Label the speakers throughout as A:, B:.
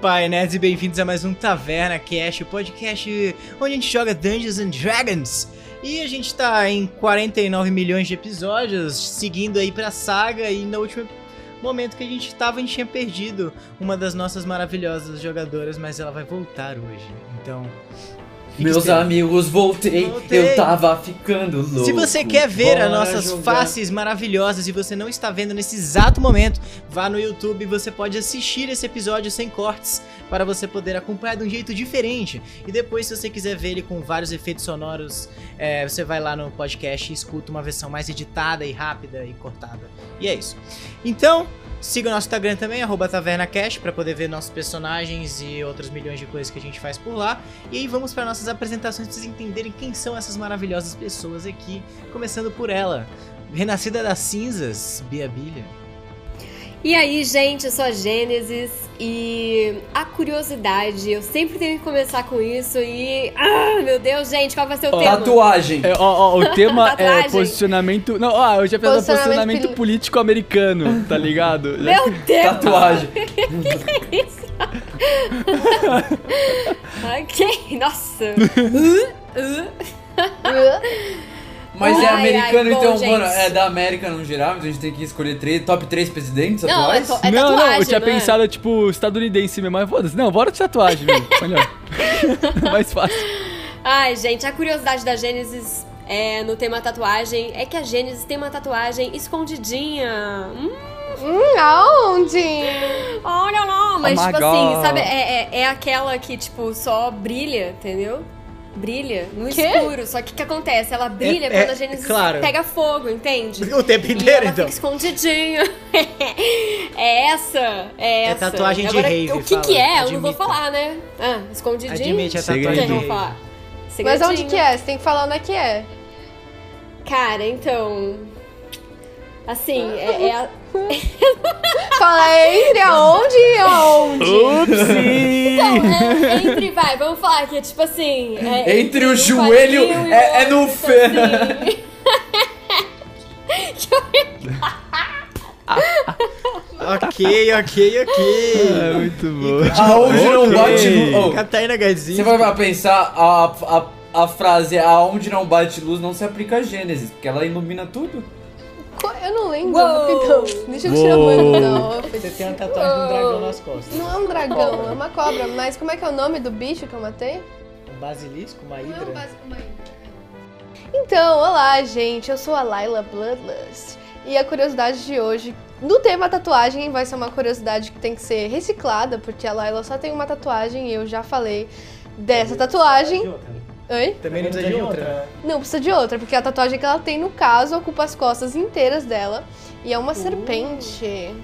A: Nerds e bem-vindos a mais um Taverna Cast, o podcast onde a gente joga Dungeons and Dragons. E a gente tá em 49 milhões de episódios, seguindo aí pra saga, e no último momento que a gente tava, a gente tinha perdido uma das nossas maravilhosas jogadoras, mas ela vai voltar hoje. Então,
B: Meus amigos, voltei.
A: Voltei.
B: Eu tava ficando louco.
A: Se você quer ver as
B: Bora
A: nossas
B: jogar.
A: faces maravilhosas e você não está vendo nesse exato momento, vá no YouTube e você pode assistir esse episódio sem cortes para você poder acompanhar de um jeito diferente. E depois, se você quiser ver ele com vários efeitos sonoros, é, você vai lá no podcast e escuta uma versão mais editada e rápida e cortada. E é isso. Então, siga o nosso Instagram também, TavernaCast, para poder ver nossos personagens e outros milhões de coisas que a gente faz por lá. E aí vamos para nossas apresentações pra vocês entenderem quem são essas maravilhosas pessoas aqui. Começando por ela, renascida das cinzas, Bia Bilha.
C: E aí, gente, eu sou a Gênesis e a curiosidade, eu sempre tenho que começar com isso e. Ah, meu Deus, gente, qual vai ser o tema?
B: Tatuagem.
D: É, ó, ó, o tema é posicionamento. Não, ó, eu já pensei no
E: Posicionamento
D: posicionamento político americano, tá ligado?
C: Meu Deus!
B: Tatuagem.
C: ok, nossa.
B: Mas é
C: Ai,
B: americano,
C: ai, bom,
B: então,
C: gente.
B: mano, é da América no geral, então a gente tem que escolher três, top 3 presidentes
C: Não, é,
B: atuais.
C: to- é
D: não,
C: tatuagem,
D: não, eu tinha
C: não é?
D: pensado, tipo, estadunidense mesmo, mas foda-se. Não, bora de tatuagem, velho. Melhor. Mais fácil.
C: Ai, gente, a curiosidade da Gênesis é, no tema tatuagem é que a Gênesis tem uma tatuagem escondidinha. Hum,
E: Hum, aonde?
C: olha lá, mas
D: Oh
C: tipo assim,
D: God.
C: sabe, é, é, é aquela que, tipo, só brilha, entendeu? Brilha no
E: Quê?
C: escuro. Só que o que acontece? Ela brilha
A: É-
C: quando
A: é-
C: a Gênesis
A: claro.
C: pega fogo, entende?
A: O tempo
C: E
A: inteiro,
C: ela
A: então.
C: fica escondidinha. é essa, é essa.
A: tatuagem de
C: Agora,
A: rave,
C: O que
A: fala,
C: que é? Eu não vou
A: admita.
C: falar, né? Ah, escondidinho.
A: Admite, é
D: Segredinho.
A: tatuagem de rave.
C: falar.
E: Mas onde que é? Você tem que falar onde é que é.
C: Cara, então. Assim, é, é a-
E: Fala entre aonde e aonde.
D: Upsi!
C: Então, é entre, vai, vamos falar que é tipo assim. é
B: Entre o
C: um
B: joelho, é- é no
C: assim.
A: Ok, ok, ok.
D: É muito bom.
B: Aonde não
D: Ok.
B: bate luz. Oh,
A: Catarina
B: você vai pra pensar, a, a, a frase aonde não bate luz não se aplica a Gênesis, porque ela ilumina tudo.
E: Eu não lembro,
C: Uou.
E: rapidão. Deixa eu tirar a mano, não. Eu
A: Você tem uma tatuagem de um dragão nas costas.
E: Não é um dragão, é uma cobra. Mas como é que é o nome do bicho que eu matei?
A: Um basilisco, uma hidra.
E: Então, olá, gente. Eu sou a Laila Bloodlust. E a curiosidade de hoje, do tema tatuagem, vai ser uma curiosidade que tem que ser reciclada, porque a Laila só tem uma tatuagem e eu já falei dessa tatuagem. Oi?
A: Também não precisa de outra.
E: Não, precisa de outra, porque a tatuagem que ela tem, no caso, ocupa as costas inteiras dela. E é uma serpente.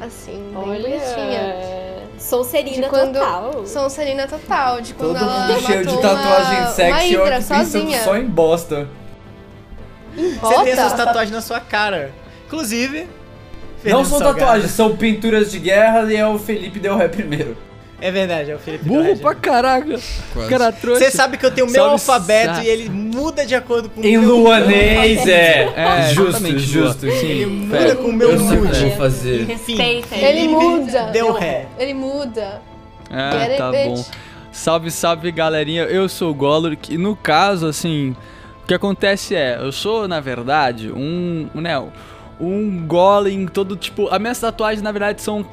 E: Assim, bem bonitinha.
C: Olha. Sonserina
E: quando-
C: total.
E: Sonserina total, de quando
B: Todo
E: ela
B: mundo cheio de tatuagem
E: uma,
B: sexy,
E: uma hidra sozinha.
B: só em bosta.
A: Você tem essas tatuagens na sua cara. Inclusive.
B: Não
A: Fernando
B: são
A: Salgado.
B: tatuagens, são pinturas de guerra e é o Felipe Del Ré primeiro.
A: É verdade, é o Felipe
D: Burro pra caraca. Cara trouxa.
A: Você sabe que eu tenho o meu
D: Salve,
A: alfabeto
D: sa-
A: e ele muda de acordo com o
B: Em
A: meu
B: luanês, é.
D: É,
B: justo, justo.
D: Lua.
A: Ele
D: Sim.
A: muda
D: Fera.
A: com o meu mood.
B: eu vou fazer.
C: Respeita
E: Ele
A: Felipe
E: muda.
A: Deu ré.
E: Ele muda.
D: Ah,
E: Get it,
D: tá
E: bitch?
D: bom. Salve, salve, galerinha. Eu sou o Golor, que no caso, assim, o que acontece é, eu sou, na verdade, um, né, um golem todo, tipo, as minhas tatuagens, na verdade, são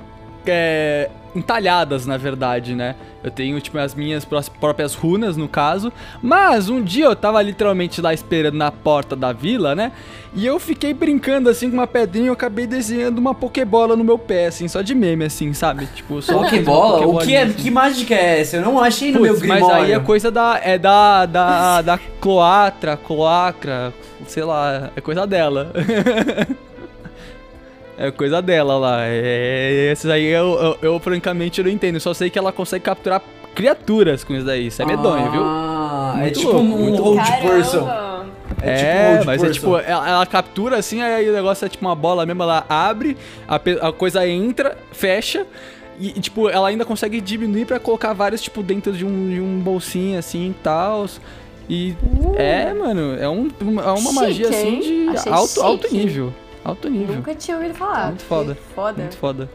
D: é, entalhadas, na verdade, né? Eu tenho, tipo, as minhas pró- próprias runas, no caso. Mas um dia eu tava literalmente lá esperando na porta da vila, né? E eu fiquei brincando, assim, com uma pedrinha e eu acabei desenhando uma pokebola no meu pé, assim, só de meme, assim, sabe? Tipo, só
B: Pokébola? O que é?
D: assim.
B: Que mágica é essa? Eu não achei no meu
D: Putz, mas
B: Grimório.
D: aí é coisa da. É da. Da, da cloatra, cloacra, sei lá, é coisa dela. é coisa dela lá. É, esses aí eu, eu, eu, francamente não entendo. Só sei que ela consegue capturar criaturas com isso daí. Isso é medonho, viu?
B: Ah, é tipo
D: louco,
B: um hold
C: Caramba.
B: person.
D: É,
B: tipo hold
D: mas é
B: person.
D: tipo, ela, ela captura assim, aí o negócio é tipo uma bola mesmo, ela abre, a, a coisa entra, fecha. E, e, tipo, ela ainda consegue diminuir pra colocar vários, tipo, dentro de um, de um bolsinho assim e tal. E é, mano, é, um, uma- é uma
C: Chique,
D: magia assim de alto, alto nível. Alto nível.
C: Nunca tinha ouvido falar.
D: Muito foda.
C: Foda.
D: Muito foda.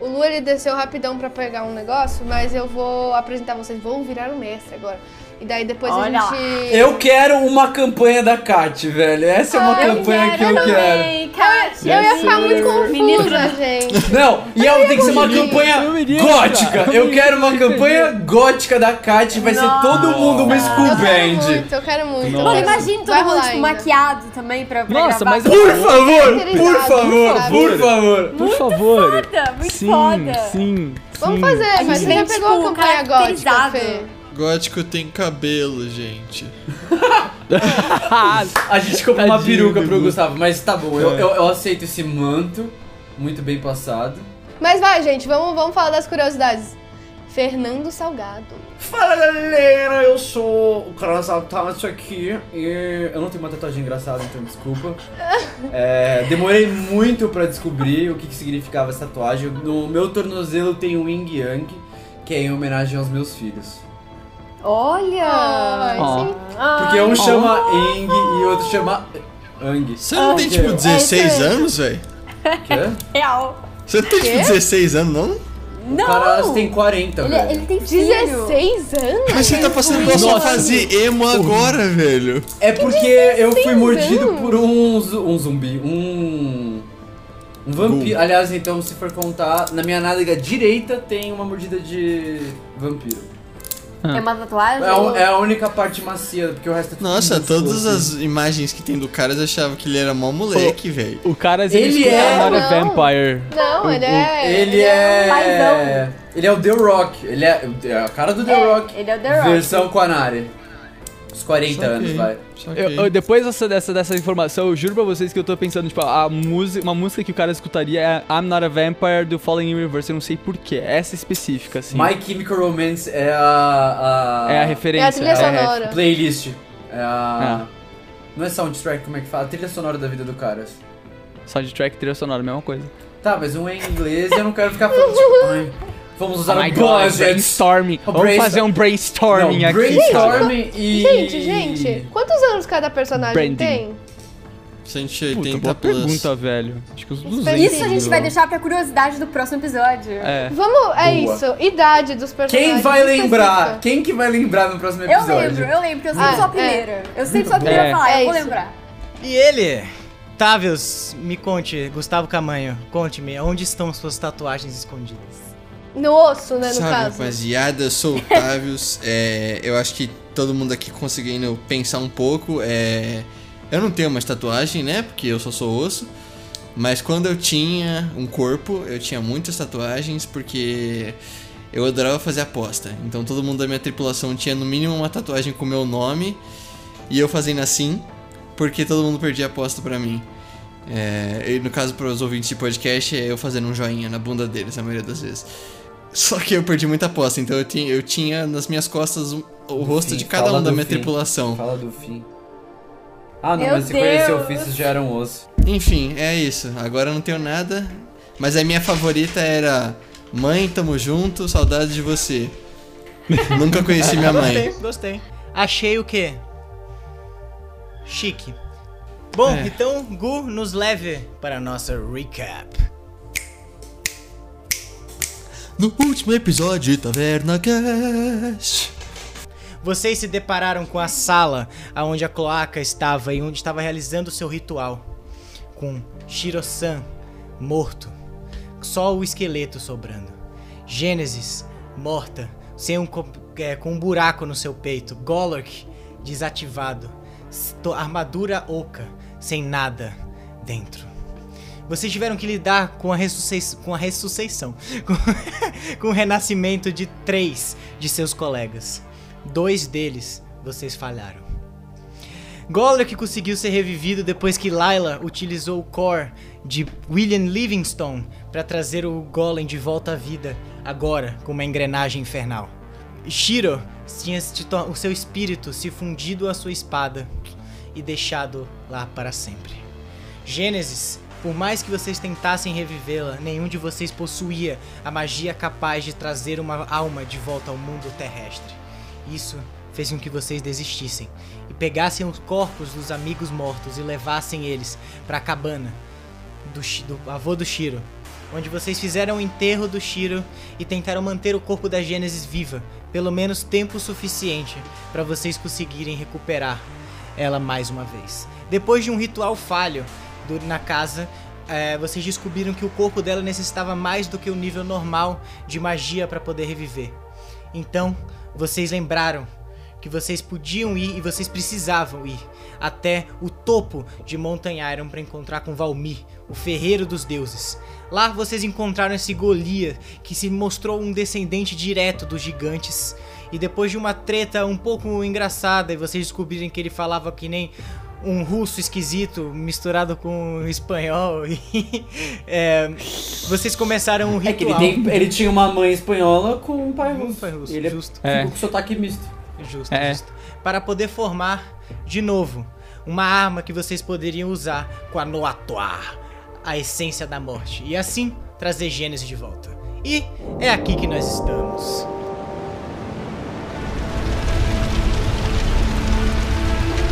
E: O Lu ele desceu rapidão pra pegar um negócio, mas eu vou apresentar vocês. Vou virar o mestre agora. E daí depois
C: Olha
E: a
C: lá.
E: gente.
B: Eu quero uma campanha da Kat, velho. Essa é uma
E: Ah, eu
B: campanha que eu
C: também,
B: quero.
C: Kátia.
E: Eu ia ficar muito
C: Menino
E: confusa, gente.
B: Não, e ela tem que ser uma campanha gótica. Eu quero uma campanha gótica da Kat. Vai ser todo mundo uma school
E: Eu quero
B: band.
E: muito, eu quero muito.
D: Nossa.
C: Mano,
E: eu quero
C: imagina
E: muito.
C: todo
E: Vai
C: mundo,
E: rolar
C: tipo, maquiado também pra, pra
D: Nossa,
C: gravar.
D: mas
B: Por favor, por favor, por favor.
D: Por favor.
C: foda, muito
D: sim,
C: foda.
D: Sim,
E: Vamos
D: sim.
E: fazer,
C: A
E: mas você já pegou a
C: tipo,
E: campanha gótica. Fê?
F: Gótico tem cabelo, gente.
B: A gente comprou uma
D: Tadinho
B: peruca
D: do
B: pro
D: Gu.
B: Gustavo, mas tá bom, eu,
D: É.
B: eu, eu aceito esse manto. Muito bem passado.
E: Mas vai, gente, vamos, vamos falar das curiosidades. Fernando Salgado.
B: Fala galera, eu sou o cara Saltato aqui e eu não tenho uma tatuagem engraçada, então desculpa. É, demorei muito pra descobrir o que, que significava essa tatuagem. No meu tornozelo tem um Yin Yang, que é em homenagem aos meus filhos.
C: Olha!
D: Ó.
B: Porque um chama Ing e outro chama Ang.
F: Você não tem tipo
E: é
F: 16
E: isso aí.
F: anos, velho?
B: Quê?
C: Real.
F: Você não tem tipo 16 anos, não?
C: Não!
B: O cara tem 40,
C: ele,
B: velho.
C: ele tem filho.
E: 16 anos?
F: Mas você tá passando pela sua
D: Nossa.
F: fase emo agora, velho.
B: É porque eu fui
E: 16
B: mordido
E: anos?
B: por um, zu- um zumbi, um. Um vampiro. Aliás, então, se for contar, na minha nádega direita tem uma mordida de vampiro.
C: É uma tatuagem?
B: É, o- é a única parte macia, porque o resto é tudo
F: Nossa, todas
B: assim.
F: as imagens que tem do cara eu achava que ele era mó moleque, velho.
D: O cara
B: Ele
D: ele
B: é-
D: é not a vampire.
E: Não, ele é.
B: Ele é. Ele é o The Rock. Ele é, é a cara do The
C: É,
B: Rock.
C: ele é o The Rock.
B: Versão Quanari. Uns 40
F: Saquei,
B: anos, vai.
D: Eu, eu- depois dessa, dessa, dessa informação, eu juro pra vocês que eu tô pensando, tipo, a música, uma música que o cara escutaria é I'm Not a Vampire do Falling in Reverse, eu não sei porquê, essa específica, assim.
B: My Chemical Romance é a. a
D: É a referência.
E: É a trilha
D: é a
E: sonora.
B: Playlist. É a.
D: Ah.
B: Não é soundtrack, como é que fala? A trilha sonora da vida do cara.
D: Soundtrack, trilha sonora, mesma coisa.
B: Tá, mas um é em inglês e eu não quero ficar falando, tipo, ai, vamos usar
D: Oh
B: budget.
D: brainstorming.
B: O
D: Vamos fazer um brainstorming
B: Não,
D: aqui,
B: brainstorming e...
E: Gente, gente, quantos anos cada personagem
D: Branding.
E: tem?
F: 180
D: Puta, boa
F: plus.
D: pergunta, velho. Acho que uns 200.
C: Isso a gente vai deixar pra curiosidade do próximo episódio.
D: É.
E: Vamos, é
B: Boa.
E: isso. Idade dos personagens.
B: Quem vai lembrar?
E: específica.
B: Quem que vai lembrar no próximo
C: Eu
B: episódio?
C: lembro, eu lembro, porque eu sempre
E: Ah,
C: sou a
E: é.
C: primeira. Eu sempre sou a primeira
D: É.
C: a falar,
E: É
C: eu vou
E: isso.
C: lembrar.
A: E ele, Távios, me conte, Gustavo Camanho, conte-me, onde estão suas tatuagens escondidas?
E: No osso, né, no
F: Salve,
E: caso.
F: rapaziada, sou Otávios. é, eu acho que todo mundo aqui conseguindo pensar um pouco. É, eu não tenho mais tatuagem, né? Porque eu só sou osso. Mas quando eu tinha um corpo, eu tinha muitas tatuagens porque eu adorava fazer aposta. Então todo mundo da minha tripulação tinha no mínimo uma tatuagem com o meu nome e eu fazendo assim porque todo mundo perdia aposta pra mim. É, e no caso, para os ouvintes de podcast, é eu fazendo um joinha na bunda deles, a maioria das vezes. Só que eu perdi muita aposta, então eu tinha, eu tinha nas minhas costas um- o rosto
B: fim,
F: de cada
B: fala
F: um da minha
B: fim.
F: tripulação.
B: Fala do fim. Ah, não,
C: Meu
B: mas se conhecer
C: Deus.
B: ofícios já eram osso.
F: Enfim, é isso. Agora eu não tenho nada, mas a minha favorita era Mãe, tamo junto, saudade de você. Nunca conheci minha mãe.
A: Gostei, gostei. Achei o quê? Chique. Bom,
F: É.
A: então, Gu, nos leve para a nossa recap.
F: No último episódio de Taverna Cast.
A: Vocês se depararam com a sala onde a cloaca estava e onde estava realizando o seu ritual. Com Shiro-san morto, só o esqueleto sobrando. Gênesis morta, sem um, é, com um buraco no seu peito. Golork desativado. Armadura oca, sem nada dentro. Vocês tiveram que lidar com a, ressuscei- com a ressurreição, com, com o renascimento de três de seus colegas. Dois deles vocês falharam. Goldrake conseguiu ser revivido depois que Layla utilizou o core de William Livingstone para trazer o Golem de volta à vida, agora com uma engrenagem infernal. Shiro tinha o seu espírito se fundido à sua espada e deixado lá para sempre. Gênesis, por mais que vocês tentassem revivê-la, nenhum de vocês possuía a magia capaz de trazer uma alma de volta ao mundo terrestre. Isso fez com que vocês desistissem e pegassem os corpos dos amigos mortos e levassem eles para a cabana do, do avô do Shiro, onde vocês fizeram o enterro do Shiro e tentaram manter o corpo da Gênesis viva, pelo menos tempo suficiente para vocês conseguirem recuperar ela mais uma vez. Depois de um ritual falho do- na casa, é, vocês descobriram que o corpo dela necessitava mais do que o nível normal de magia para poder reviver. Então, vocês lembraram que vocês podiam ir e vocês precisavam ir até o topo de Montanha Iron para encontrar com Valmir, o ferreiro dos deuses. Lá vocês encontraram esse Golias que se mostrou um descendente direto dos gigantes. E depois de uma treta um pouco engraçada e vocês descobrirem que ele falava que nem um russo esquisito misturado com espanhol e é, vocês começaram um
B: É que ele,
A: ritual.
B: tem, ele tinha uma mãe espanhola com um pai
A: Um
B: russo.
A: pai russo,
B: ele
A: justo.
B: é
D: É.
B: com sotaque misto.
A: Justo,
D: É.
A: justo. Para poder formar de novo uma arma que vocês poderiam usar com a Noatoar, a essência da morte, e assim trazer Gênesis de volta. E é aqui que nós estamos.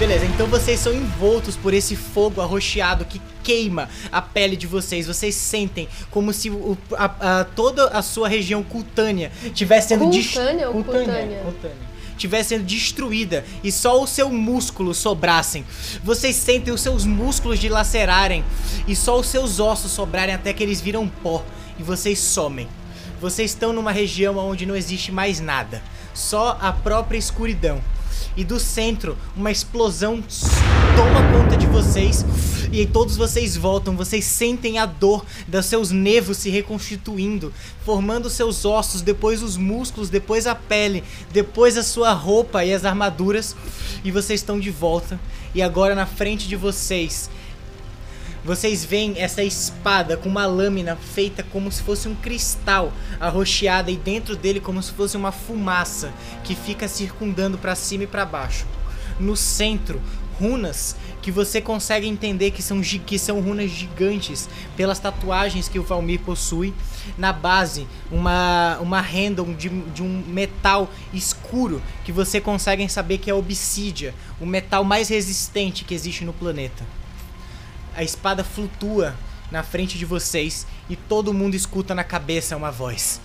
A: Beleza, então vocês são envoltos por esse fogo arroxeado que queima a pele de vocês. Vocês sentem como se o- a- a- toda a sua região cutânea tivesse sendo
E: Cutânea ou
A: Cutânea,
E: cutânea?
A: cutânea. Tivesse sendo destruída e só o seu músculo sobrassem. Vocês sentem os seus músculos dilacerarem e só os seus ossos sobrarem até que eles viram pó e vocês somem. Vocês estão numa região onde não existe mais nada, só a própria escuridão. E do centro, uma explosão toma conta de vocês e todos vocês voltam. Vocês sentem a dor dos seus nervos se reconstituindo, formando seus ossos, depois os músculos, depois a pele, depois a sua roupa e as armaduras. E vocês estão de volta. E agora na frente de vocês vocês veem essa espada com uma lâmina feita como se fosse um cristal arroxeada e dentro dele como se fosse uma fumaça que fica circundando para cima e para baixo. No centro, runas que você consegue entender que são, que são runas gigantes pelas tatuagens que o Valmir possui. Na base, uma, uma random de, de um metal escuro que você consegue saber que é obsídia, o metal mais resistente que existe no planeta. A espada flutua na frente de vocês e todo mundo escuta na cabeça uma voz.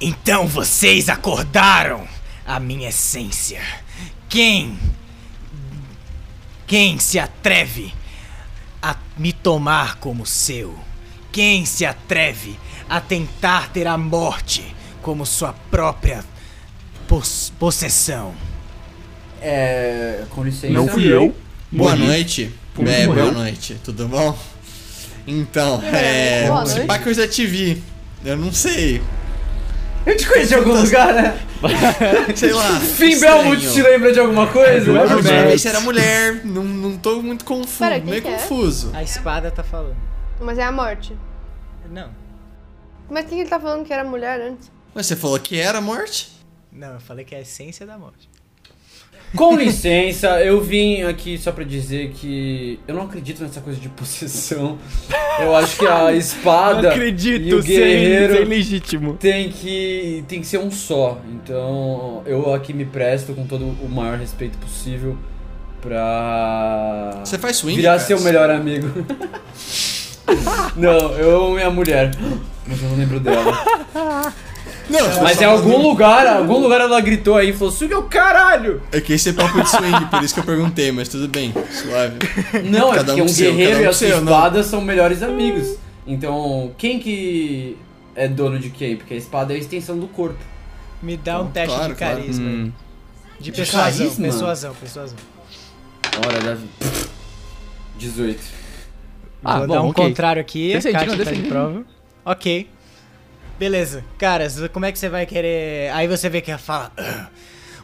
A: Então vocês acordaram a minha essência. Quem? Quem se atreve a me tomar como seu? Quem se atreve a tentar ter a morte como sua própria pos- possessão?
B: É. Com licença.
D: Não fui eu.
F: Boa noite. É,
D: morreu?
F: boa noite. Tudo bom? Então, é.
E: boa
F: Se
E: noite.
F: pá que eu já te vi. Eu não sei.
B: Eu te conheci de algum lugar, né?
F: Sei lá.
B: Fim. Belmont te lembra de alguma coisa?
D: É,
F: A última
D: Mas-
F: vez era mulher. Não, não tô muito confuso.
E: Pera,
F: meio
E: que é?
F: confuso.
A: A espada tá falando.
E: Mas é a morte.
A: Não.
E: Mas quem ele tá falando que era mulher antes?
F: Mas você falou que era a morte?
A: Não, eu falei que é a essência da morte.
B: Com licença, eu vim aqui só pra dizer que eu não acredito nessa coisa de possessão. Eu acho que a espada
D: Não acredito,
B: e o
D: sem,
B: guerreiro
D: sem legítimo.
B: tem que tem que ser um só. Então, eu aqui me presto com todo o maior respeito possível pra
F: Você faz swing?
B: virar
F: cara?
B: seu melhor amigo. não, eu amo minha mulher, mas eu não lembro dela.
F: Não, você
B: Mas em algum
F: falando-
B: lugar, algum lugar ela gritou aí e falou: "Suga o caralho!"
F: É que esse é papo de swing, por isso que eu perguntei, mas tudo bem, suave.
B: Não, é
F: Cada
B: porque
F: um
B: um
F: seu,
B: guerreiro
F: um
B: e a sua espada são melhores amigos. Então, quem que é dono de quem? Porque a espada é a extensão do corpo.
A: Me dá um teste
F: claro,
A: de
F: claro.
A: carisma. aí.
D: Hum.
A: De persuasão,
B: carisma?
A: persuasão, persuasão.
B: Ora, Davi. 18.
D: Ah,
A: Vou
D: bom,
A: dar um
D: ok.
A: contrário aqui, Kátia
D: não,
A: tá de prova. Ok. Beleza. Cara, como é que você vai querer... Aí você vê que ela fala... "Ah,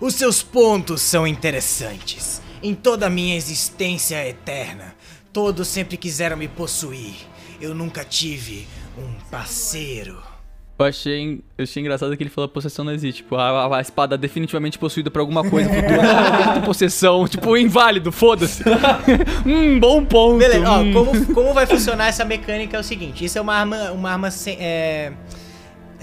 A: Os seus pontos são interessantes. Em toda a minha existência eterna, todos sempre quiseram me possuir. Eu nunca tive um parceiro.
D: Eu achei, eu achei engraçado que ele falou possessão não existe. Tipo, a, a- espada definitivamente possuída por alguma coisa futura. Possessão, tipo, inválido, foda-se. hum, bom ponto.
A: Beleza, ó,
D: hum.
A: como, como vai funcionar essa mecânica é o seguinte, isso é uma arma, uma arma sem, é,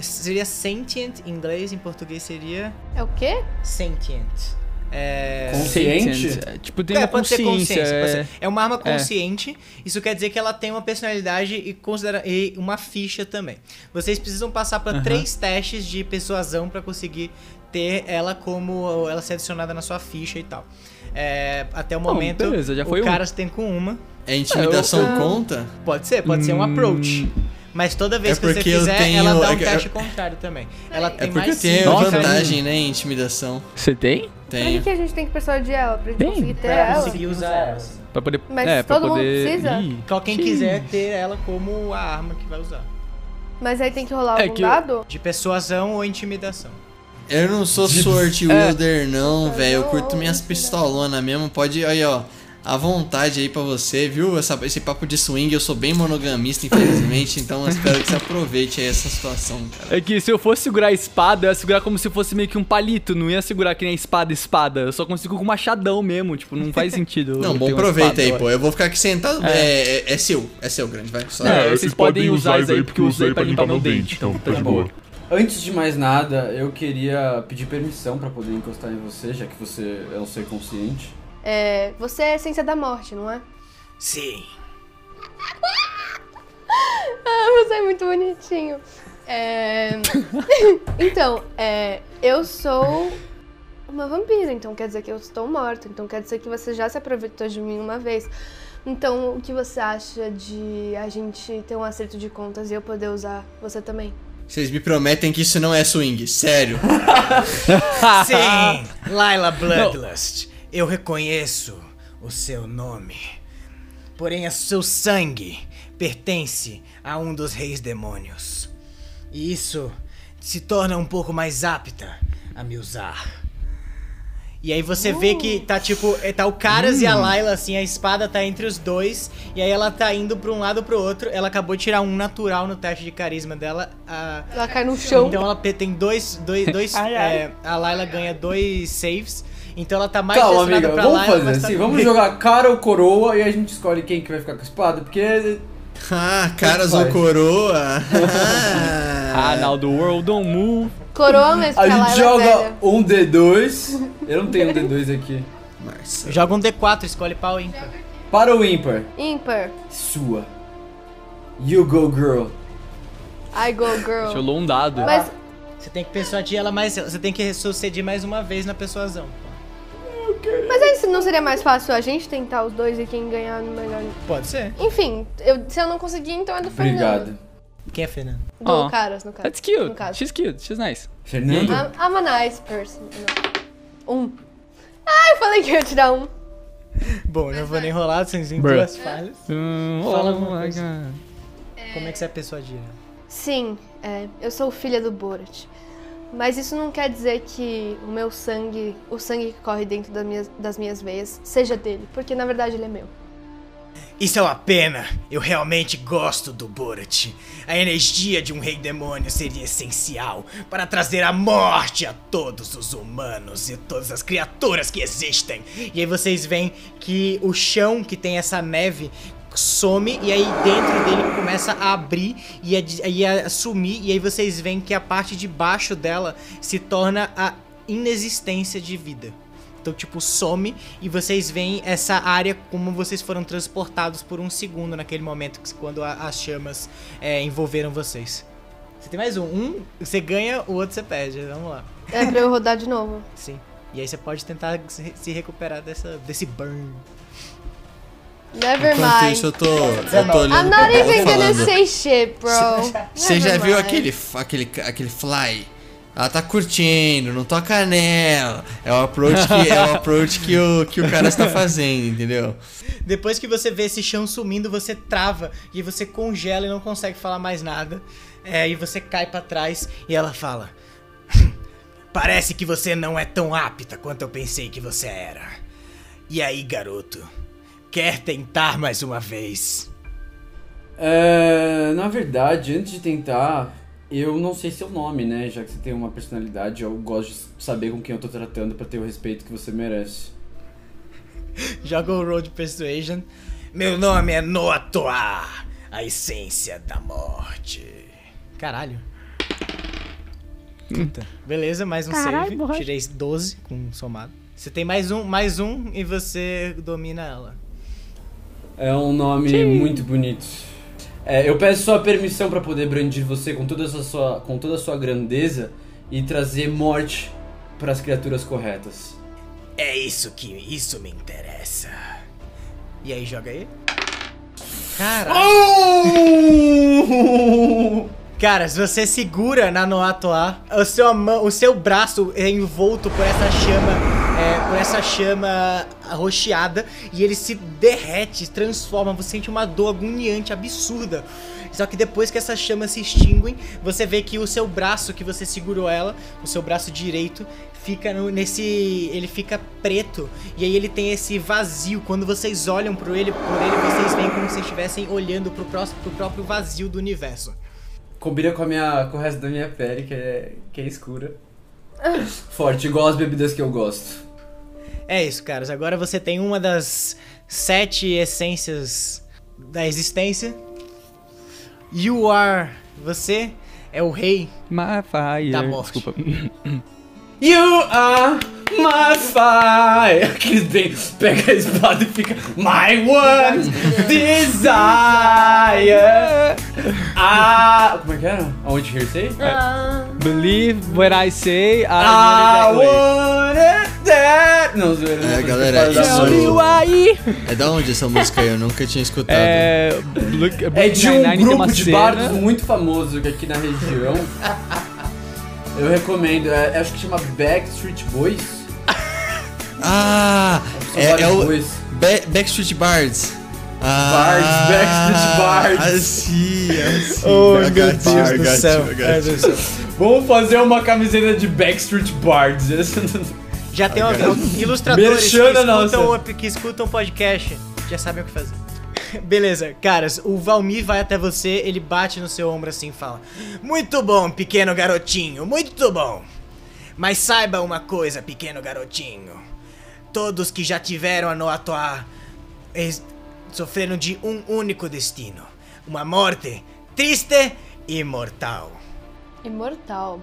A: seria sentient em inglês, em português seria
E: É o quê?
A: sentient. É...
B: Consciente?
D: Sentient. É, Tipo, tem
A: É,
D: uma
A: pode ser
D: consciência. é.
A: É uma arma consciente. Isso quer dizer que ela tem uma personalidade e, considera e uma ficha também. Vocês precisam passar por
D: Aham.
A: três testes de persuasão pra conseguir ter ela como ela ser adicionada na sua ficha e tal. É, até o
D: Bom,
A: momento,
D: beleza, já foi
A: o
D: um.
A: cara tem com uma.
F: É intimidação
D: eu-
F: conta?
A: Pode ser, pode ser um
D: Hum.
A: approach. Mas toda vez
F: É
A: que você
F: porque
A: fizer,
F: tenho-
A: ela dá um
F: é
A: teste contrário também. Ela
F: É
A: tem
F: porque
A: mais
F: eu tenho.
D: Nossa,
F: vantagem, né, em intimidação.
D: Você tem?
E: Pra
F: Tenho.
E: que, a gente tem que persuadir ela? Pra gente
D: Tem.
E: conseguir ter
A: Pra
E: ela?
A: conseguir usar ela. assim.
D: Pra poder.
E: Mas
D: é, pra
E: todo mundo
D: poder.
E: precisa?
D: Ih.
A: Só quem quiser ter ela como a arma que vai usar.
E: Mas aí tem que rolar
D: É
E: algum
D: que eu-
E: dado?
A: De persuasão ou intimidação.
F: Eu não sou
B: De-
F: sword
D: É.
F: wielder, não, velho. Eu curto minhas
E: não.
F: pistolonas mesmo. Pode. Aí, ó. À vontade aí pra você, viu? Essa- esse papo de swing, eu sou bem monogamista, infelizmente. então eu espero que você aproveite aí essa situação, cara.
D: É que se eu fosse segurar a espada, eu ia segurar como se fosse meio que um palito. Não ia segurar que nem espada, espada. Eu só consigo com machadão mesmo. Tipo, não faz sentido.
F: Não, bom proveito aí, pô. Eu vou ficar aqui sentado.
D: É.
F: É, é, é seu, é seu, grande, vai. Só.
D: É, vocês podem usar isso aí porque eu usei pra limpar meu dente. Então, tá de boa.
B: Antes de mais nada, eu queria pedir permissão pra poder encostar em você, já que você é um ser consciente.
E: É, você é a essência da morte, não é?
A: Sim.
E: Ah, você é muito bonitinho. É... então, é, eu sou uma vampira, então quer dizer que eu estou morta. Então quer dizer que você já se aproveitou de mim uma vez. Então, o que você acha de a gente ter um acerto de contas e eu poder usar você também?
F: Vocês me prometem que isso não é swing, sério.
A: Sim, Lila Bloodlust. Eu reconheço o seu nome. Porém, o seu sangue pertence a um dos reis demônios. E isso se torna um pouco mais apta a me usar. E aí você vê que tá tipo, é, tá o Caras e a Layla, assim, a espada tá entre os dois. E aí ela tá indo pra um lado pro outro. Ela acabou de tirar um natural no teste de carisma dela. A,
E: Ela cai no chão.
A: então ela tem dois. dois, dois
D: Ai, ai.
A: é, a Layla ganha dois saves. Então ela tá mais
B: Calma,
A: direcionada
B: amiga,
A: pra
B: vamos
A: Layla,
B: fazer
A: mas tá-
B: assim, vamos jogar cara ou coroa e a gente escolhe quem que vai ficar com a espada, porque
F: Ah, caras ou coroa.
D: Ah, now the world don't move.
E: Coroa mesmo,
B: a gente
E: é
B: joga
E: velha.
B: um D2. Eu não tenho um D2 aqui.
F: Marcelo.
A: Joga um D4, escolhe pau ímpar.
B: Para o ímpar,
E: Ímpar.
B: sua. You go girl.
E: I go girl.
D: Rolou um dado.
E: Mas
A: Você tem que persuadir ela mais. Você tem que suceder mais uma vez na persuasão.
E: Mas aí se não seria mais fácil a gente tentar os dois e quem ganhar no melhor.
A: Pode ser.
E: Enfim, eu- se eu não conseguir, então é do Fernando.
B: Obrigado.
A: Quem é Fernando?
E: Do
D: Oh.
E: Caras, no caso.
D: That's cute.
E: No caso.
D: She's cute. She's nice.
B: Fernando?
E: I'm, I'm a nice person. Não. Um. Ah, eu falei que eu ia tirar um.
A: Bom, eu não vou nem rolar, sem em duas falhas.
D: Hum,
A: Fala
D: oh
A: alguma coisa.
D: God.
A: Como é que você é persuadir?
E: Sim, é, eu sou filha do Borat. Mas isso não quer dizer que o meu sangue, o sangue que corre dentro das minhas, das minhas veias, seja dele. Porque na verdade ele é meu.
A: Isso é uma pena. Eu realmente gosto do Borat. A energia de um rei demônio seria essencial para trazer a morte a todos os humanos e todas as criaturas que existem. E aí vocês veem que o chão que tem essa neve some e aí dentro dele começa a abrir e a, e a sumir e aí vocês veem que a parte de baixo dela se torna a inexistência de vida. Então, tipo, some e vocês veem essa área como vocês foram transportados por um segundo naquele momento, que- quando a- as chamas é, envolveram vocês. Você tem mais um. Um você ganha, o outro você perde. Vamos lá.
E: É pra eu rodar de novo.
A: Sim. E aí você pode tentar se se recuperar dessa, desse burn.
E: Never
F: Enquanto
E: mind.
F: isso, eu tô, eu tô olhando
E: I'm not even gonna say shit, bro.
F: Você já viu
E: mind.
F: aquele, aquele, aquele fly? Ela tá curtindo, não toca nela. É o approach que, é o approach que, o, que o cara está fazendo, entendeu?
A: Depois que você vê esse chão sumindo, você trava e você congela e não consegue falar mais nada. É, e você cai pra trás e ela fala: Parece que você não é tão apta quanto eu pensei que você era. E aí, garoto? Quer tentar mais uma vez?
B: É, na verdade, antes de tentar, eu não sei seu nome, né? Já que você tem uma personalidade, eu gosto de saber com quem eu tô tratando pra ter o respeito que você merece.
A: Joga o roll de persuasion. Meu nome é Noatoa, a essência da morte. Caralho. Puta. Beleza, mais um
D: Caralho,
A: save.
D: borracha.
A: Tirei 12 com somado. Você tem mais um, mais um e você domina ela.
B: É um nome muito bonito. É, eu peço sua permissão pra poder brandir você com toda, essa sua, com toda a sua grandeza e trazer morte para as criaturas corretas.
A: É isso que isso me interessa. E aí, joga aí. Cara. Cara, se você segura na Noatoa, o seu, mão, o seu braço é envolto por essa chama, é, por essa chama rocheada e ele se derrete, transforma, você sente uma dor agoniante, absurda. Só que depois que essas chamas se extinguem, você vê que o seu braço que você segurou ela, o seu braço direito, fica no- nesse. ele fica preto. E aí ele tem esse vazio. Quando vocês olham por ele, por ele, vocês veem como se estivessem olhando pro, próximo, pro próprio vazio do universo.
B: Combina com, a minha, com o resto da minha pele, que é, que é escura. Forte, igual as bebidas que eu gosto.
A: É isso, caras. Agora você tem uma das sete essências da existência. You are. Você é o rei.
D: My fire.
A: Da morte.
D: Desculpa.
B: You are my fire. Aqueles bem. Pega a espada e fica. My one desire. Ah. Como é que era? I want to hear say?
D: Believe what I say, I,
B: I
D: want it that way.
B: want it that. Não, zoeira.
F: É, galera,
B: da
F: isso-
D: aí.
F: É da onde essa música aí? Eu nunca tinha escutado.
D: É, look,
B: É de um
D: uma
B: grupo de
D: cena-
B: bardos muito famoso aqui na região. Eu recomendo, é- acho que chama Backstreet Boys.
F: Ah! É, é o
B: boys.
F: Ba- Backstreet Bards.
B: Bards, Backstreet Bards.
F: Assim, assim.
A: Oh,
F: you, I got you.
B: Vamos fazer uma camiseta de Backstreet Bards.
A: Já tem uma, ilustradores que escutam, o, que escutam podcast. Já sabem o que fazer. Beleza, caras, o Valmir vai até você, ele bate no seu ombro assim e fala: Muito bom, pequeno garotinho, muito bom. Mas saiba uma coisa, pequeno garotinho. Todos que já tiveram a Noatoa sofreram de um único destino: uma morte triste e mortal.
E: Imortal.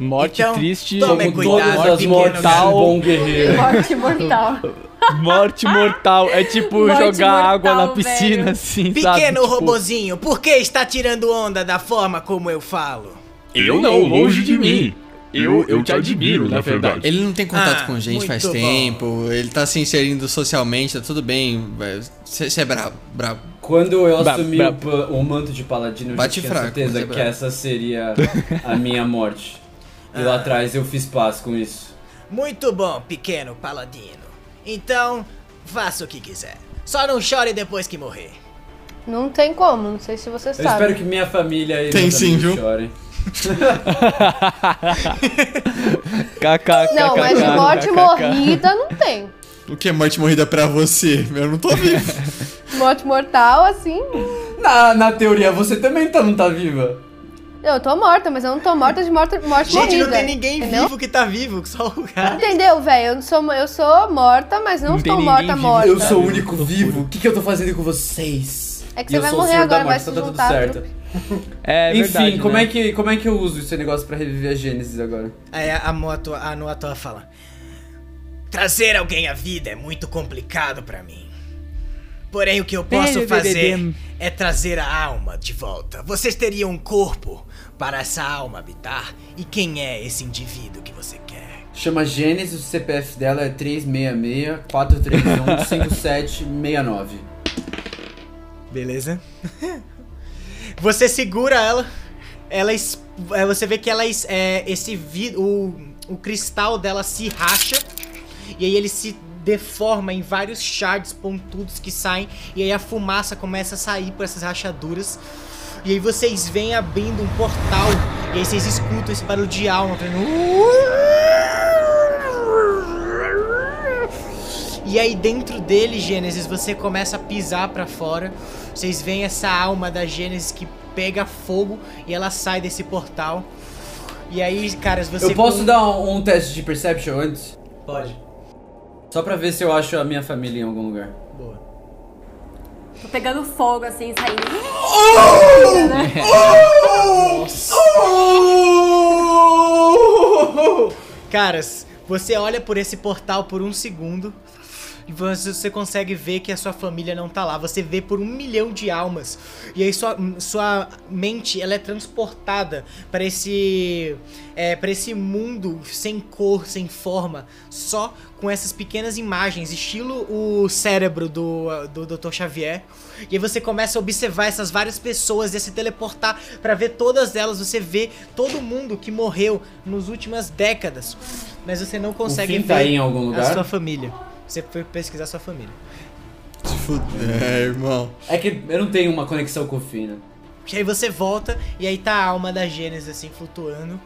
D: Morte
A: Então,
D: triste.
A: tome
B: Como
A: cuidado,
B: todas as
A: pequeno
D: garoto.
B: bom guerreiro.
E: Morte mortal.
D: Morte mortal. É tipo
C: Morte
D: jogar
C: mortal,
D: água na piscina,
C: velho.
D: assim, sabe?
A: Pequeno
D: Tipo,
A: robozinho, por que está tirando onda da forma como eu falo?
D: Eu não, longe de mim. Eu, eu te admiro, na verdade.
F: Ele não tem contato
A: Ah,
F: com gente faz
A: bom.
F: tempo, ele tá se inserindo socialmente, tá tudo bem. Você é brabo, brabo.
B: Quando eu assumi
D: bra-
B: o, manto de paladino, eu tinha
F: fraco,
B: certeza
F: é
B: que essa seria a minha morte. E lá atrás eu fiz paz com isso.
A: Muito bom, pequeno paladino. Então, faça o que quiser. Só não chore depois que morrer.
E: Não tem como, não sei se você
B: Eu
E: sabe.
B: espero que minha família e
F: Tem
B: meus
F: sim,
B: amigos
F: viu?
B: chorem.
D: KKK.
E: Não, mas de morte morrida não tem.
F: O que é morte morrida pra você? Eu não tô vivo.
E: Morte mortal, assim.
B: Na, na teoria, você também tá, não tá viva.
E: Eu tô morta, mas eu não tô morta de morte, morte
A: Gente,
E: morrida.
A: não tem ninguém
E: entendeu?
A: vivo que tá vivo, só o cara.
E: Entendeu, velho? Eu, sou, eu sou morta, mas não,
D: Não
E: estou morta,
D: vivo.
E: morta.
B: Eu sou o único vivo. O que, que eu tô fazendo com vocês?
E: É que
B: E
E: você
B: eu
E: vai
B: sou o
E: morrer agora, vai
B: morte,
E: se
B: então tá tudo certo.
D: É
B: Enfim,
D: verdade,
B: como,
D: né?
B: é que, como é que eu uso esse negócio pra reviver a Gênesis agora?
A: Aí a, moto, a Noatoa fala: Trazer alguém à vida é muito complicado pra mim. Porém, o que eu posso fazer é trazer a alma de volta. Vocês teriam um corpo para essa alma habitar? E quem é esse indivíduo que você quer?
B: Chama Gênesis, o CPF dela é 366 431 5769.
A: Beleza? Você segura ela, ela é, você vê que ela é, esse vi, o, o cristal dela se racha e aí ele se deforma em vários shards pontudos que saem e aí a fumaça começa a sair por essas rachaduras. E aí vocês vêm abrindo um portal e aí vocês escutam esse barulho de alma fazendo E aí dentro dele, Gênesis, você começa a pisar pra fora. Vocês veem essa alma da Gênesis que pega fogo e ela sai desse portal. E aí, caras, você
B: Eu posso
A: com-
B: dar um, um teste de perception antes?
A: Pode.
B: Só pra ver se eu acho a minha família em algum lugar.
A: Boa.
C: Tô pegando fogo assim, saindo.
A: Caras, Você olha por esse portal por um segundo e você, consegue ver que a sua família não tá lá. Você vê por um milhão de almas e aí sua, sua mente ela é transportada para esse é, para esse mundo sem cor, sem forma, só com essas pequenas imagens, estilo o cérebro do, do Dr. Xavier. E aí você começa a observar essas várias pessoas e a se teleportar para ver todas elas. Você vê todo mundo que morreu nas últimas décadas, mas você não consegue
B: fim
A: ver
B: tá aí em algum lugar?
A: a sua família. Você foi pesquisar sua família.
F: É, irmão.
B: É que eu não tenho uma conexão com o Finn, né?
A: E aí você volta e aí tá a alma da Gênesis assim flutuando.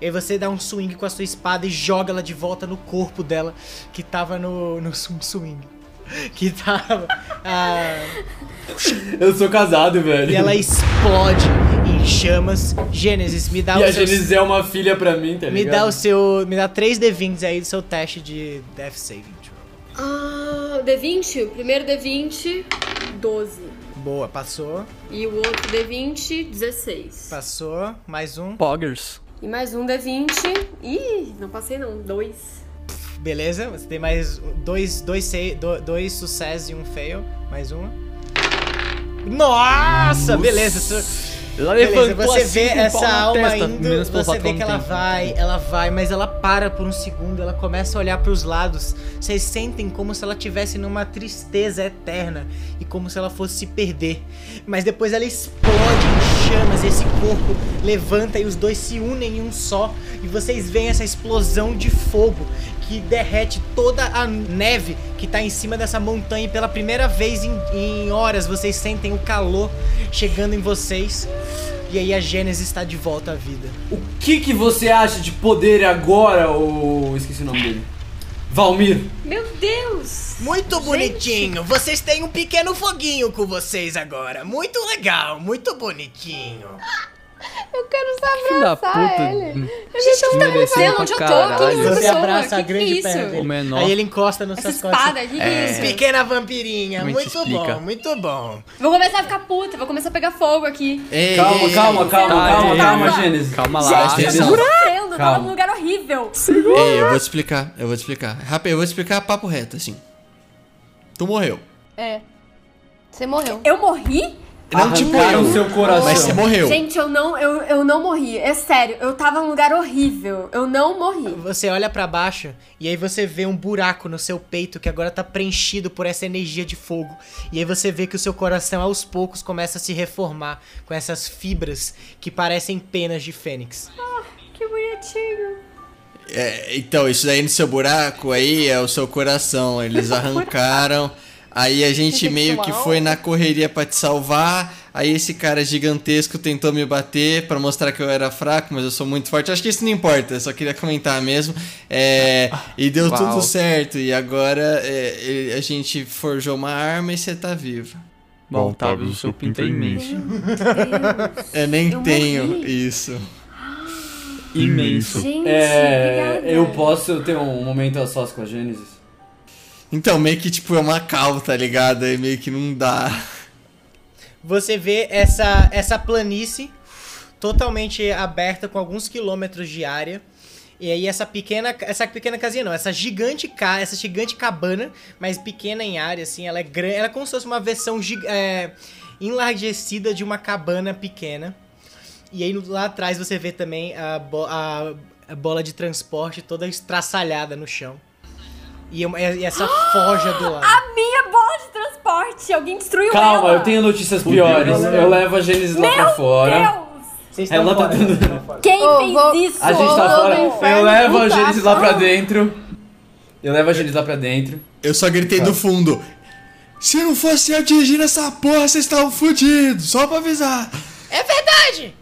A: E aí você dá um swing com a sua espada e joga ela de volta no corpo dela que tava no, no sw- swing. Que tava. ah,
B: Eu sou casado, velho.
A: e ela explode em chamas. Gênesis, me dá
B: E
A: o
B: a
A: seu.
B: Gênesis é uma filha pra mim, tá
A: Me
B: ligado?
A: dá o seu. Me dá 3 D20 aí do seu teste de Death Saving.
C: Ah, D20, o primeiro D20, 12.
A: Boa, passou.
C: E o outro D20, 16.
A: Passou. Mais um.
D: Poggers.
C: E mais um D20. Ih, não passei não, dois.
A: Beleza, você tem mais dois, dois, sei- do- dois sucessos e um fail. Mais uma. Nossa, beleza.
D: Ela
A: Beleza, você
D: assim,
A: vê
D: o
A: essa alma
D: testa,
A: indo, você vê
D: ela
A: que ela
D: tem.
A: vai, ela vai, mas ela para por um segundo, ela começa a olhar pros lados. Vocês sentem como se ela estivesse numa tristeza eterna e como se ela fosse se perder. Mas depois ela explode em chamas, esse corpo levanta e os dois se unem em um só. E vocês veem essa explosão de fogo que derrete toda a neve que tá em cima dessa montanha e pela primeira vez em, em horas vocês sentem o calor chegando em vocês. E aí a Gênesis está de volta à vida.
B: O que que você acha de poder agora, ou... Esqueci o nome dele. Valmir.
C: Meu Deus!
A: Muito bonitinho. Vocês têm um pequeno foguinho com vocês agora. Muito legal, muito bonitinho.
E: Eu quero só abraçar
D: puta.
E: ele.
C: Gente, o que tá acontecendo?
D: pra
C: Onde eu tô? Quem é essa
A: Você
C: pessoa?
A: abraça a
C: Que que
A: grande
C: é
D: menor.
A: Aí ele encosta nas
C: Essa
A: suas costas.
C: espada, o que, que é isso?
A: Pequena vampirinha,
D: Como é
A: muito bom, muito bom.
C: Vou começar a ficar puta, vou começar a pegar fogo aqui.
F: Ei,
B: Calma,
F: ei,
B: calma, calma, calma,
D: gente.
B: calma, Gênesis.
D: Calma lá.
F: Presta
C: Eu tô sofrendo, eu tava
B: Calma.
C: num lugar horrível.
F: Ei, eu vou te explicar, eu vou te explicar. Rápido, eu vou te explicar papo reto, assim. Tu morreu.
E: É. Você morreu.
C: Eu morri?
F: Não te
B: Arrancaram
F: morreu,
B: seu coração.
F: mas você morreu.
C: Gente, eu não, eu, eu não morri. É sério, eu tava num lugar horrível. Eu não morri.
A: Você olha pra baixo e aí você vê um buraco no seu peito que agora tá preenchido por essa energia de fogo. E aí você vê que o seu coração aos poucos começa a se reformar com essas fibras que parecem penas de fênix.
C: Que bonitinho.
F: É, então, isso daí no seu buraco aí é o seu coração. Eles arrancaram. Aí a gente meio que foi na correria pra te salvar. Aí esse cara gigantesco tentou me bater pra mostrar que eu era fraco, mas eu sou muito forte. Acho que isso não importa, eu só queria comentar mesmo. É, e deu
D: Uau.
F: tudo certo. E agora é, a gente forjou uma arma e você tá vivo.
D: Bom, tá, o seu pinto é imenso.
F: Eu nem
C: Eu
F: tenho
C: morri.
F: isso.
D: Imenso.
C: Gente,
B: É,
C: obrigada.
B: eu posso ter um momento a sós com a Gênesis?
F: Então, meio que tipo é uma cal, tá ligado? Aí meio que não dá.
A: Você vê essa, essa planície totalmente aberta com alguns quilômetros de área. E aí essa pequena, essa pequena casinha não, essa gigante ca, essa gigante cabana, mas pequena em área assim, ela é grande, ela é como se fosse uma versão é, enlargecida de uma cabana pequena. E aí lá atrás você vê também a, bo- a- a bola de transporte toda estraçalhada no chão. E, uma- e essa forja do lado.
C: A minha bola de transporte! Alguém destruiu
B: Calma,
C: ela!
B: eu tenho notícias piores. Eu levo a Gênesis lá pra fora.
C: Deus!
A: Vocês
B: Ela tá
A: fora,
B: dando-.
C: Quem
E: Ô,
C: fez
E: vou-
C: isso?
B: A gente tá fora. Eu levo a. Gênesis lá pra dentro. Eu levo a Gênesis lá pra dentro.
F: Eu só gritei do fundo. Se não fosse eu dirigindo essa porra, vocês estavam fodidos. Só pra avisar.
A: É verdade!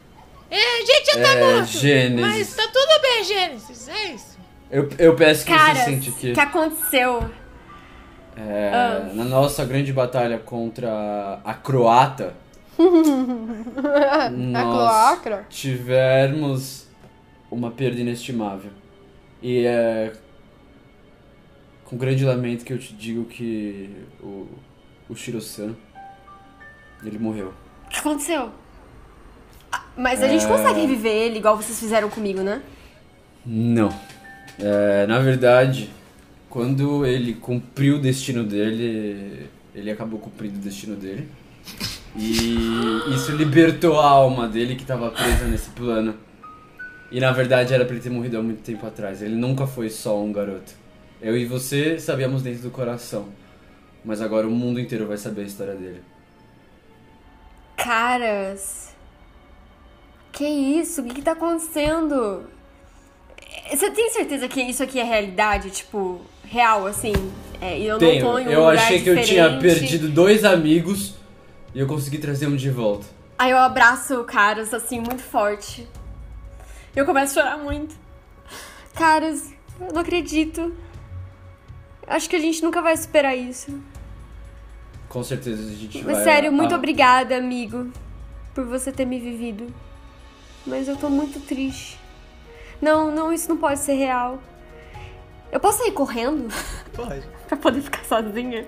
A: É, a gente já tá
B: É,
A: morto.
B: Gênesis.
A: Mas tá tudo bem, Gênesis. É isso.
B: Eu, eu peço que
C: Cara,
B: você sente aqui.
C: o que aconteceu?
B: É,
C: Ah.
B: Na nossa grande batalha contra a croata,
E: A
B: nós
E: cloacra.
B: tivemos uma perda inestimável. E é com grande lamento que eu te digo que o, o Shiro-san, ele morreu.
C: O que aconteceu? Ah, Mas a gente
B: É.
C: consegue reviver ele igual vocês fizeram comigo, né?
B: Não. É, na verdade, quando ele cumpriu o destino dele, ele acabou cumprindo o destino dele. E isso libertou a alma dele que estava presa nesse plano. E na verdade era pra ele ter morrido há muito tempo atrás. Ele nunca foi só um garoto. Eu e você sabíamos dentro do coração. Mas agora o mundo inteiro vai saber a história dele.
C: Caras. Que isso? O que, que tá acontecendo? Você tem certeza que isso aqui é realidade? Tipo, real, assim? É, e eu
B: Tenho.
C: não tô em um
B: eu achei que eu tinha perdido dois amigos e eu consegui trazer um de volta.
C: Aí eu abraço o Caras, assim, muito forte. Eu começo a chorar muito. Caras, eu não acredito. Acho que a gente nunca vai superar isso.
B: Com certeza a gente vai.
C: Mas sério, muito
B: ah,
C: obrigada, amigo, por você ter me vivido. Mas eu tô muito triste. Não, não, isso não pode ser real. Eu posso sair correndo
A: Pode.
C: pra poder ficar sozinha?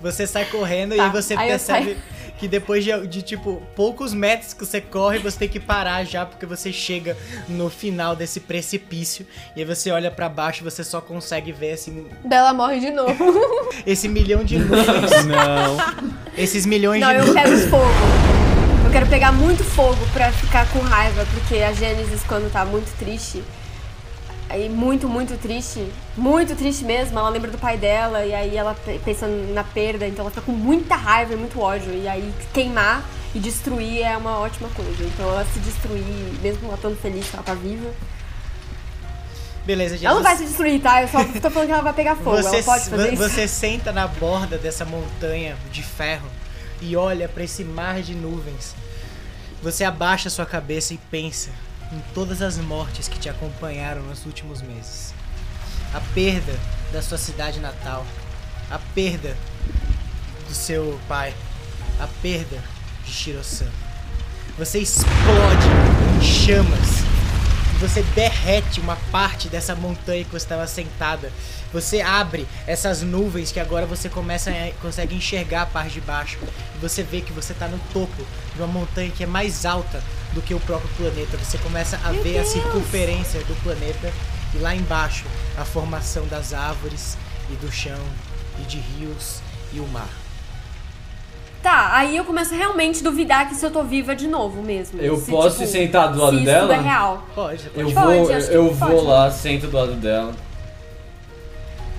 A: Você sai correndo
C: Tá,
A: e você
C: aí eu
A: percebe que depois de, de, tipo, poucos metros que você corre, você tem que parar já, porque você chega no final desse precipício. E aí você olha pra baixo e você só consegue ver esse,
E: Bela morre de novo.
A: esse milhão de nuvens.
D: Não.
A: esses milhões
C: Não,
A: de
C: eu
A: nuvens.
C: pego fogo. Eu quero pegar muito fogo pra ficar com raiva, porque a Gênesis, quando tá muito triste, aí muito, muito triste, muito triste mesmo, ela lembra do pai dela, e aí ela pe- pensa na perda, então ela fica com muita raiva e muito ódio, e aí queimar e destruir é uma ótima coisa. Então ela se destruir, mesmo ela estando feliz que ela tá viva.
A: Beleza, gente.
C: Ela não vai se destruir, tá? Eu só tô falando que ela vai pegar fogo,
A: Você,
C: ela pode fazer isso.
A: você senta na borda dessa montanha de ferro e olha pra esse mar de nuvens. Você abaixa sua cabeça e pensa em todas as mortes que te acompanharam nos últimos meses. A perda da sua cidade natal, a perda do seu pai, a perda de Shiro-san. Você explode em chamas você derrete uma parte dessa montanha que você estava sentada. Você abre essas nuvens que agora você começa a, consegue enxergar a parte de baixo. E você vê que você está no topo de uma montanha que é mais alta do que o próprio planeta. Você começa a ver a circunferência do planeta e lá embaixo a formação das árvores e do chão e de rios e o mar.
C: Tá, aí eu começo a realmente duvidar que se eu tô viva de novo mesmo.
B: Eu
C: Se,
B: posso
C: tipo,
B: ir sentar do lado
C: se
B: dela?
C: Isso é real.
A: Pode, pode.
B: Eu
C: Pode,
B: vou, eu
C: pode.
B: vou lá, sento do lado dela.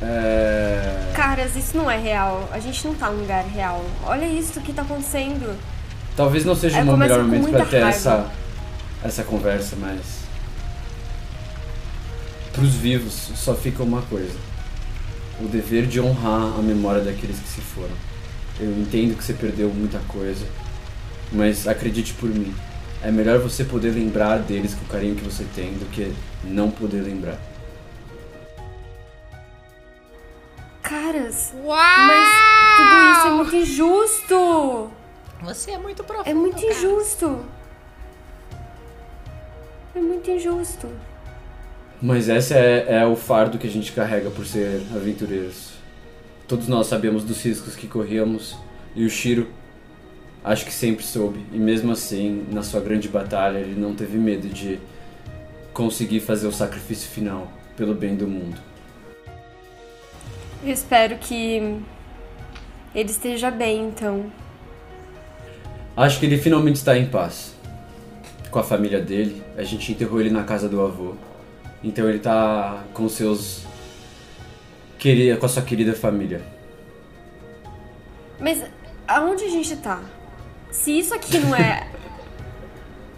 B: É...
C: Caras, isso não é real. A gente não tá num lugar real. Olha isso que tá acontecendo.
B: Talvez não seja o melhor momento pra ter
C: raiva.
B: essa, essa conversa, mas. Pros vivos só fica uma coisa: o dever de honrar a memória daqueles que se foram. Eu entendo que você perdeu muita coisa, mas acredite por mim: é melhor você poder lembrar deles com o carinho que você tem do que não poder lembrar.
C: Caras, mas tudo isso é muito injusto.
A: Você é muito profundo.
C: É muito
A: cara.
C: injusto. É muito injusto.
B: Mas esse é, é o fardo que a gente carrega por ser aventureiros. Todos nós sabemos dos riscos que corríamos e o Shiro acho que sempre soube. E mesmo assim, na sua grande batalha, ele não teve medo de conseguir fazer o sacrifício final pelo bem do mundo.
C: Eu espero que ele esteja bem, então.
B: Acho que ele finalmente está em paz com a família dele. A gente enterrou ele na casa do avô. Então ele tá com seus querida, com a sua querida família.
C: Mas aonde a gente tá? Se isso aqui não é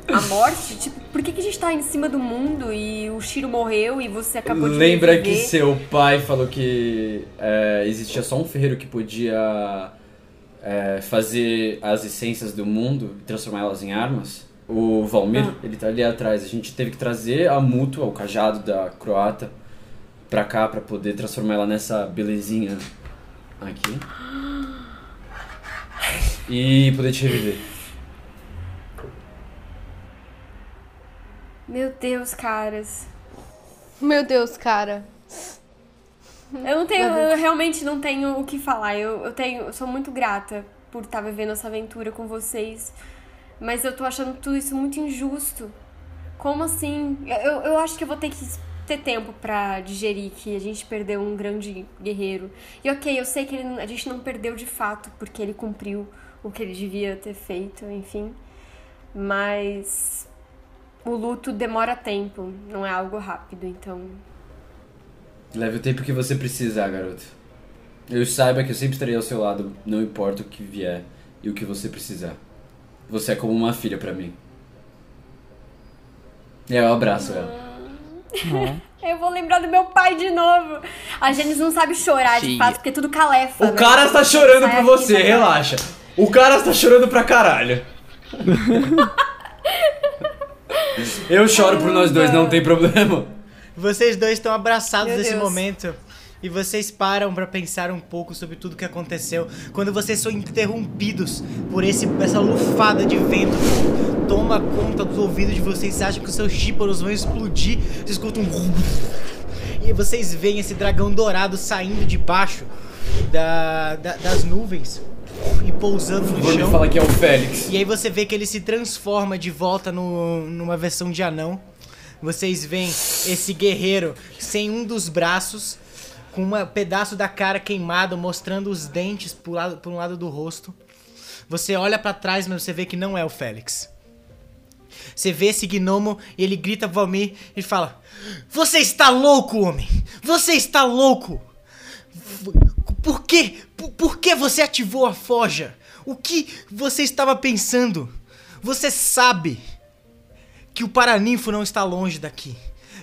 C: a morte, tipo, por que, que a gente tá em cima do mundo e o Shiro morreu e você acabou de
B: Lembra que seu pai falou que é, existia só um ferreiro que podia é, fazer as essências do mundo e transformá-las em armas? O Valmir,
C: Ah.
B: ele tá ali atrás. A gente teve que trazer a mútua, o cajado da croata, pra cá pra poder transformar ela nessa belezinha aqui. E poder te reviver.
C: Meu Deus, caras.
E: Meu Deus, cara.
C: Eu não tenho, eu realmente não tenho o que falar. Eu, eu tenho, eu sou muito grata por estar vivendo essa aventura com vocês. Mas eu tô achando tudo isso muito injusto. Como assim? Eu, eu acho que eu vou ter que ter tempo pra digerir que a gente perdeu um grande guerreiro. E ok, eu sei que ele, a gente não perdeu de fato, porque ele cumpriu o que ele devia ter feito, enfim. Mas o luto demora tempo, não é algo rápido, então.
B: Leve o tempo que você precisar, garoto. Eu saiba que eu sempre estarei ao seu lado, não importa o que vier e o que você precisar. Você é como uma filha pra mim. E aí eu abraço ela.
C: Eu vou lembrar do meu pai de novo. A Janice não sabe chorar de fato, porque é tudo calefa.
B: O
C: né?
B: cara está chorando por
C: aqui,
B: você,
C: vai.
B: relaxa. O cara está chorando pra caralho. Eu choro por nós dois, não tem problema.
A: Vocês dois estão abraçados nesse momento. E vocês param pra pensar um pouco sobre tudo que aconteceu. Quando vocês são interrompidos por esse, essa lufada de vento que toma conta dos ouvidos de vocês. Vocês acham que os seus tímpanos vão explodir. Vocês escutam um. E vocês veem esse dragão dourado saindo de baixo da, da- das nuvens e pousando no
B: Vou
A: chão.
B: falar que é o Félix.
A: E aí você vê que ele se transforma de volta no, numa versão de anão. Vocês veem esse guerreiro sem um dos braços, com um pedaço da cara queimado, mostrando os dentes por, lado, por um lado do rosto. Você olha pra trás, mas você vê que não é o Félix. Você vê esse gnomo e ele grita pro Valmir e fala: Você está louco, homem! Você está louco! Por quê? Por, por que você ativou a forja? O que você estava pensando? Você sabe que o Paraninfo não está longe daqui.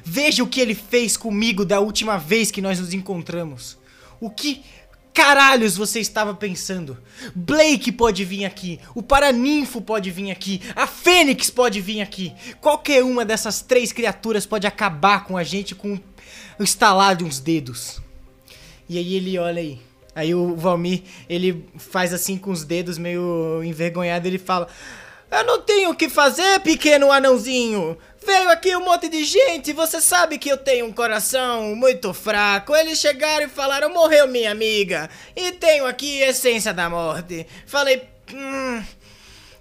A: Veja o que ele fez comigo da última vez que nós nos encontramos. O que caralhos você estava pensando? Blake pode vir aqui, o Paraninfo pode vir aqui, a Fênix pode vir aqui. Qualquer uma dessas três criaturas pode acabar com a gente com o estalar de uns dedos. E aí ele olha aí. Aí o Valmir, ele faz assim com os dedos meio envergonhado, ele fala: "Eu não tenho o que fazer, pequeno anãozinho. Veio aqui um monte de gente, você sabe que eu tenho um coração muito fraco. Eles chegaram e falaram: "Morreu minha amiga, e tenho aqui essência da morte". Falei: "Hum,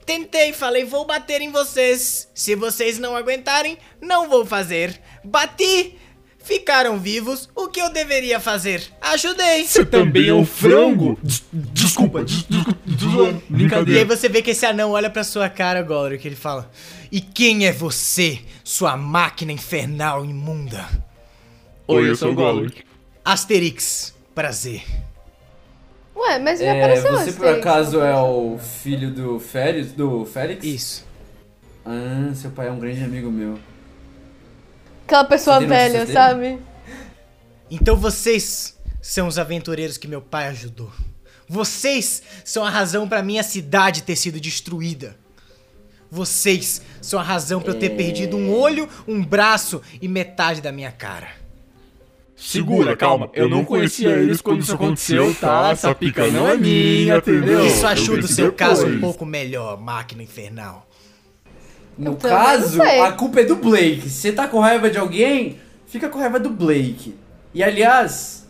A: Tentei, falei, vou bater em vocês. Se vocês não aguentarem, não vou fazer. Bati, ficaram vivos. O que eu deveria fazer? Ajudei.
G: Você também é um frango? Des- Desculpa, des- desculpa, desculpa.
A: E aí
G: Brincadeira.
A: você vê que esse anão olha pra sua cara, Golric, ele fala: E quem é você, sua máquina infernal imunda?
G: Oi, eu sou o Gollum.
A: Asterix, prazer.
E: Ué, mas já
B: É,
E: apareceu
B: você
E: antes
B: por acaso é o filho do Félix? Do Félix?
A: Isso.
B: Ah, seu pai é um grande amigo meu.
E: Aquela pessoa velha, sabe?
A: Então vocês são os aventureiros que meu pai ajudou. Vocês são a razão pra minha cidade ter sido destruída. Vocês são a razão pra eu ter perdido um olho, um braço e metade da minha cara.
G: Segura, calma. Eu não conhecia eles quando isso aconteceu, tá? Essa pica não é minha, entendeu?
A: Isso
G: Eu
A: ajuda o seu caso um
G: depois.
A: pouco melhor, máquina infernal.
B: No caso, a culpa é do Blake. Se você tá com raiva de alguém, fica com raiva do Blake. E aliás,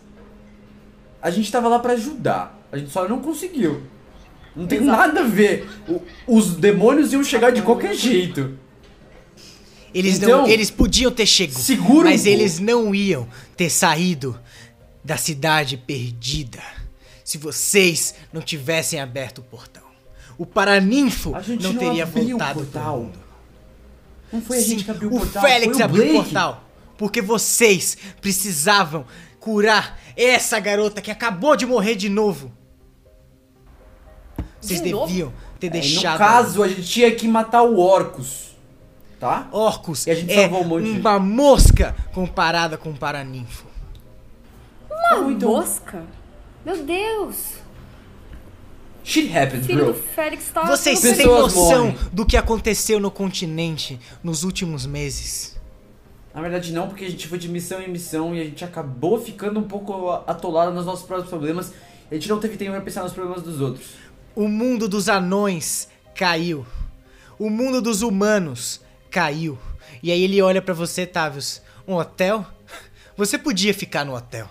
B: a gente tava lá pra ajudar. A gente só não conseguiu. Não tem nada a ver. O- os demônios iam chegar de qualquer jeito.
A: Eles,
B: Então,
A: não, eles podiam ter chegado,
B: um
A: mas
B: pouco.
A: eles não iam ter saído da cidade perdida se vocês não tivessem aberto o portão. O Paraninfo
B: A gente
A: não
B: não
A: teria
B: abriu o
A: voltado pro
B: portal.
A: mundo.
B: Não foi a gente que abriu o
A: o
B: portal.
A: Félix
B: foi o
A: abriu o
B: Blake.
A: portal porque vocês precisavam curar essa garota que acabou de morrer de novo. Vocês
C: De novo?
A: deviam ter
B: É,
A: deixado.
B: no caso, a gente tinha que matar o Orcus. Tá?
A: Orcus
B: E a gente
A: é
B: salvou um monte de gente.
A: uma mosca comparada com o Paraninfo.
C: Uma
B: então-
C: mosca? Meu Deus!
B: Shit happens,
C: Filho
B: bro.
C: do Félix tava
A: Vocês têm noção
B: morrem.
A: do que aconteceu no continente nos últimos meses?
B: Na verdade não, porque a gente foi de missão em missão e a gente acabou ficando um pouco atolado nos nossos próprios problemas. E a gente não teve tempo pra pensar nos problemas dos outros.
A: O mundo dos anões caiu. O mundo dos humanos caiu. E aí ele olha pra você, Tavius. Um hotel? Você podia ficar no hotel.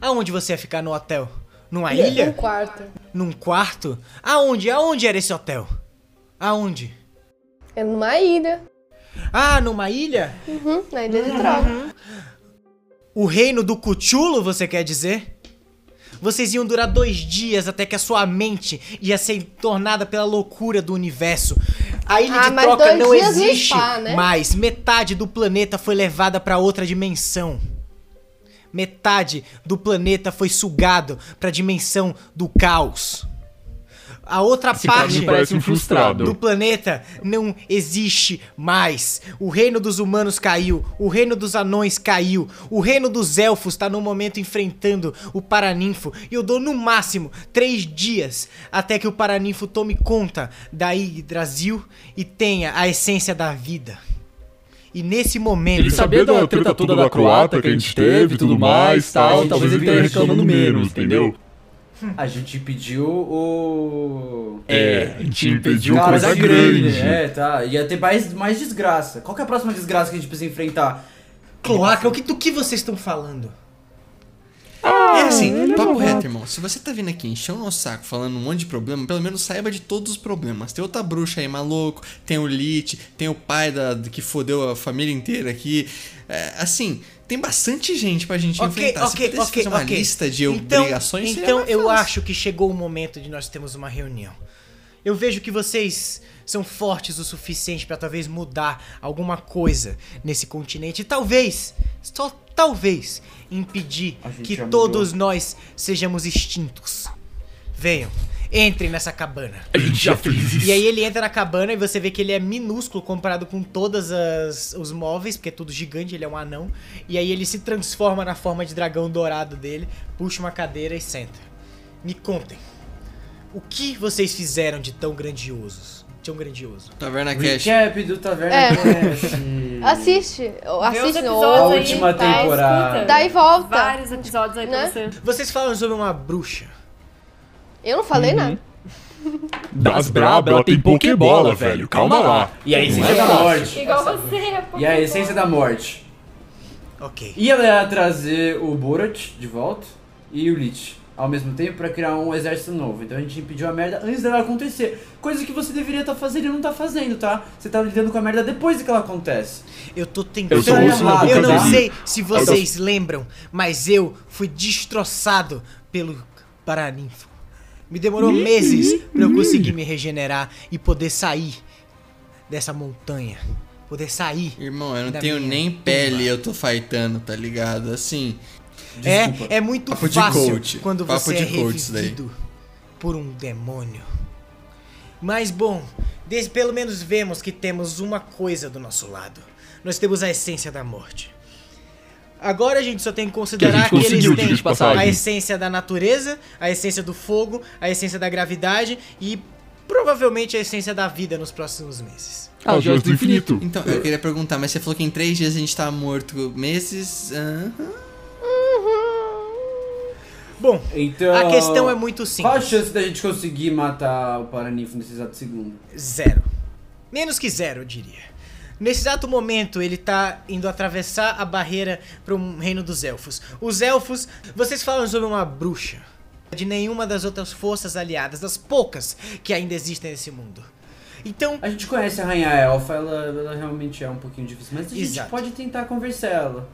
A: Aonde você ia ficar no hotel? Numa
E: Um
A: ilha?
E: quarto.
A: Num quarto? Aonde? Aonde era esse hotel? Aonde?
E: É numa ilha.
A: Ah, numa ilha?
E: Uhum, na ilha de Troll.
A: O reino do Cuchulo, você quer dizer? Vocês iam durar dois dias até que a sua mente ia ser tornada pela loucura do universo. A ilha
E: Ah,
A: de troca não existe
E: spa, né?
A: mais. Metade do planeta foi levada pra outra dimensão. Metade do planeta foi sugado pra dimensão do caos. A outra
G: Esse
A: parte do planeta não existe mais. O reino dos humanos caiu, o reino dos anões caiu, o reino dos elfos tá no momento enfrentando o Paraninfo. E eu dou no máximo três dias até que o Paraninfo tome conta da Yggdrasil e tenha a essência da vida. E nesse momento.
G: Ele sabia da treta toda da croata que a gente teve e tudo mais tal, talvez ele esteja reclamando menos, entendeu?
B: A gente pediu o.
G: É, a gente impediu
B: Cara,
G: coisa
B: tá
G: grande.
B: É, tá. Ia ter mais, mais desgraça. Qual que é a próxima desgraça que a gente precisa enfrentar?
A: Cloaca, o que, do que vocês estão falando?
F: É assim, papo reto, irmão. Se você tá vindo aqui encher o nosso saco falando um monte de problema, pelo menos saiba de todos os problemas. Tem outra bruxa aí maluco, tem o Lich, tem o pai da, que fodeu a família inteira aqui. É, assim, tem bastante gente pra gente
A: Ok,
F: enfrentar. Se
A: ok,
F: pudesse
A: ok,
F: fazer uma
A: ok.
F: lista de
A: Então-
F: obrigações,
A: Então eu
F: fácil.
A: acho que chegou o momento de nós termos uma reunião. Eu vejo que vocês são fortes o suficiente pra talvez mudar alguma coisa nesse continente e talvez, só talvez, impedir que todos nós sejamos extintos. Venham, entrem nessa cabana.
G: A gente já fez isso.
A: E aí ele entra na cabana e você vê que ele é minúsculo comparado com todos os móveis, porque é tudo gigante, ele é um anão. E aí ele se transforma na forma de dragão dourado dele, puxa uma cadeira e senta. Me contem. O que vocês fizeram de tão grandiosos? Tão grandioso.
F: Taverna Cash.
B: Recap do Taverna
E: É.
B: Cast.
C: Assiste. Assiste
E: os
C: no
E: episódios
B: A
E: aí,
B: última
E: tá,
B: temporada.
C: Dá e volta.
E: Vários episódios aí pra
C: Né?
E: você.
A: Vocês falam sobre uma bruxa.
C: Eu não falei nada.
G: Das braba, ela tem pokebola, velho. Calma lá.
B: E a essência da morte.
E: Igual você,
B: E a essência da morte.
A: Ok.
B: E ela ia trazer o Borat de volta e o Lich ao mesmo tempo pra criar um exército novo. Então a gente impediu a merda antes dela acontecer. Coisa que você deveria estar fazendo e não tá fazendo, tá? Você tá lidando com a merda depois de que ela acontece.
A: Eu tô tentando.
G: Eu
B: boca
A: Eu não sei se vocês lembram, mas eu fui destroçado pelo Paraninfo. Me demorou meses pra eu conseguir me regenerar e poder sair dessa montanha. Poder sair.
F: Irmão, eu não tenho nem
A: tumba.
F: pele, eu tô fightando, tá ligado? Assim,
B: Desculpa.
A: É, é muito
F: Papo de
A: fácil
F: coach.
A: quando
F: Papo
A: você
F: de
A: é revivido por um demônio. Mas bom, des- pelo menos vemos que temos uma coisa do nosso lado. Nós temos a essência da morte. Agora a gente só tem que considerar que,
G: Que a gente
A: eles têm a essência da natureza, a essência do fogo, a essência da gravidade e provavelmente a essência da vida nos próximos meses.
G: Ah, o Joias do Infinito.
F: então, eu queria perguntar, mas você falou que em três dias a gente tá morto meses. aham.
A: Bom,
B: Então.
A: a questão é muito
B: Qual a
A: simples.
B: chance da gente conseguir matar o Paraninfo nesse exato segundo?
A: Zero. Menos que zero, eu diria. Nesse exato momento, ele tá indo atravessar a barreira para um reino dos elfos. Os elfos, vocês falam sobre uma bruxa. De nenhuma das outras forças aliadas, das poucas que ainda existem nesse mundo. Então,
B: A gente conhece a Rainha Elfa, ela, ela realmente é um pouquinho difícil, mas a gente
A: Exato.
B: pode tentar conversar ela.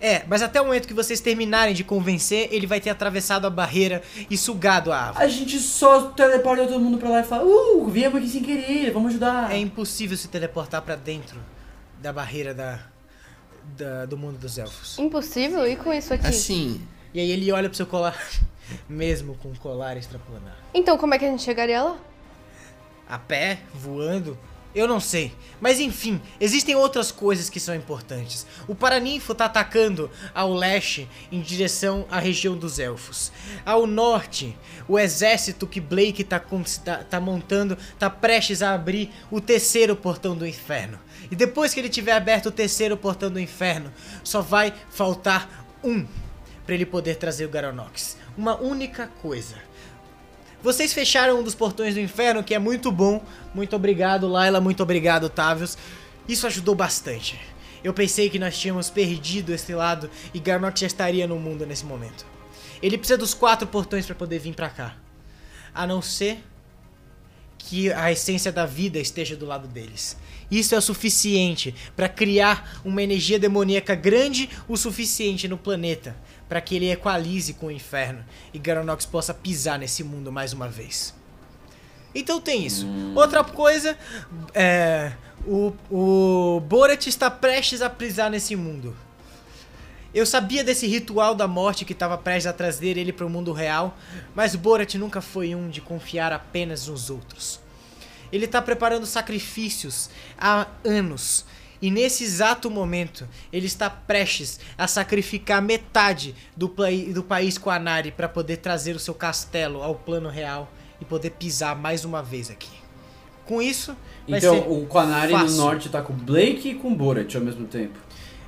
A: É, mas até o momento que vocês terminarem de convencer, ele vai ter atravessado a barreira e sugado a árvore.
B: A gente só teleporta todo mundo pra lá e fala, uh, viemos aqui sem querer, vamos ajudar.
A: É impossível se teleportar para dentro da barreira da, da- do mundo dos elfos.
C: Impossível ir com isso aqui.
F: Assim,
A: E aí ele olha pro seu colar, mesmo com o colar extraplanar.
C: Então como é que a gente chegaria lá?
A: A pé, voando, eu não sei. Mas enfim, existem outras coisas que são importantes. O Paraninfo tá atacando ao leste em direção à região dos elfos. Ao norte, o exército que Blake tá, con- tá, tá montando tá prestes a abrir o terceiro portão do inferno. E depois que ele tiver aberto o terceiro portão do inferno, só vai faltar um para ele poder trazer o Garonox. Uma única coisa. Vocês fecharam um dos portões do inferno, que é muito bom. Muito obrigado, Laila. Muito obrigado, Tavius. Isso ajudou bastante. Eu pensei que nós tínhamos perdido esse lado e Garnock já estaria no mundo nesse momento. Ele precisa dos quatro portões para poder vir pra cá. A não ser que a essência da vida esteja do lado deles. Isso é o suficiente para criar uma energia demoníaca grande o suficiente no planeta para que ele equalize com o inferno e Garonox possa pisar nesse mundo mais uma vez. Então tem isso. Outra coisa, é, o, o Borat está prestes a pisar nesse mundo. Eu sabia desse ritual da morte que estava prestes a trazer ele para o mundo real, mas Borat nunca foi um de confiar apenas nos outros. Ele está preparando sacrifícios há anos. E nesse exato momento, ele está prestes a sacrificar metade do, plai- do país Quanari para poder trazer o seu castelo ao plano real e poder pisar mais uma vez aqui. Com isso, vai
B: Então, o Quanari no norte tá com o Blake e com Borat ao mesmo tempo.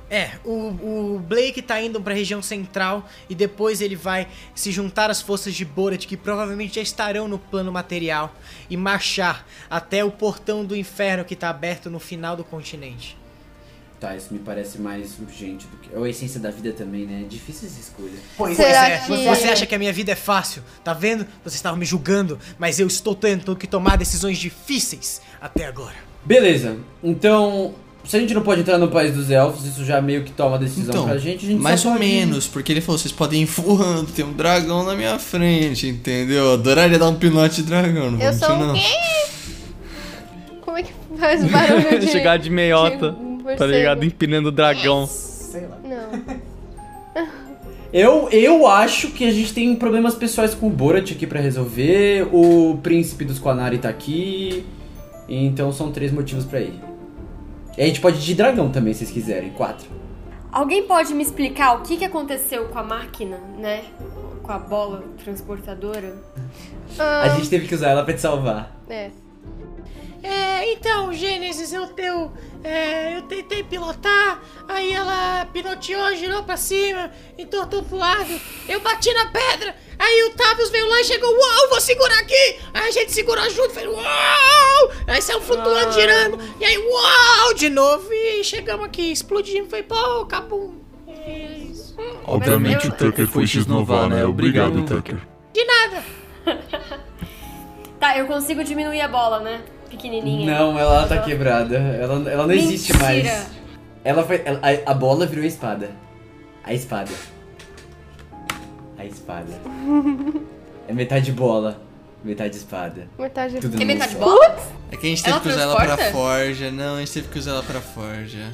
A: É, o, o Blake tá indo pra região central e depois ele vai se juntar às forças de Borat, que provavelmente já estarão no plano material, e marchar até o portão do inferno que tá aberto no final do continente.
B: Tá, isso me parece mais urgente do que. Ou a essência da vida também, né? É difícil essa escolha.
A: Pois
E: Será
A: é,
E: que-
A: você acha que a minha vida é fácil, tá vendo? Vocês estavam me julgando, mas eu estou tendo que tomar decisões difíceis até agora.
B: Beleza, então. Se a gente não pode entrar no país dos elfos, isso já meio que toma decisão
F: Então,
B: pra gente, a gente
F: mais ou menos, porque ele falou, vocês podem ir voando, tem um dragão na minha frente, entendeu? Eu adoraria dar um pinote de dragão, não
E: Eu sou
F: mentir,
E: um? Como é que faz o barulho de...
D: Chegar de meiota,
E: de
D: tá
E: morcego?
D: ligado? Empinando o dragão.
E: Não.
B: Eu, eu acho que a gente tem problemas pessoais com o Borat aqui pra resolver. O príncipe dos Quanari tá aqui. Então são três motivos pra ir. E a gente pode ir de dragão também, se vocês quiserem. Quatro.
C: Alguém pode me explicar o que, que aconteceu com a máquina, né? Com a bola transportadora?
B: A gente teve que usar ela pra te salvar.
E: É.
A: É, então, Gênesis, eu, eu, é, eu tentei pilotar, aí ela piloteou, girou pra cima, entortou pro lado, eu bati na pedra, aí o Tavius veio lá e chegou, uau, vou segurar aqui! Aí a gente segurou junto, fez uau! Aí saiu flutuando, girando, e aí uau, de novo, e chegamos aqui, explodimos, foi pô, acabou. É isso.
G: Obviamente o Tucker foi X-Novar, né? Obrigado, Tucker.
A: De nada.
C: Tá, eu consigo diminuir a bola, né? Pequenininha.
B: Não, ela tá quebrada. Ela, ela não existe
C: Mentira.
B: mais. Ela foi. ela- a, a bola virou a espada. A espada. A espada. É metade bola, metade espada.
E: Metade
B: Tudo
C: Tem
B: no
C: metade
B: só.
C: bola?
F: É que a gente teve
C: Ela
F: que usar ela pra forja. Não, a gente teve que usar ela pra forja.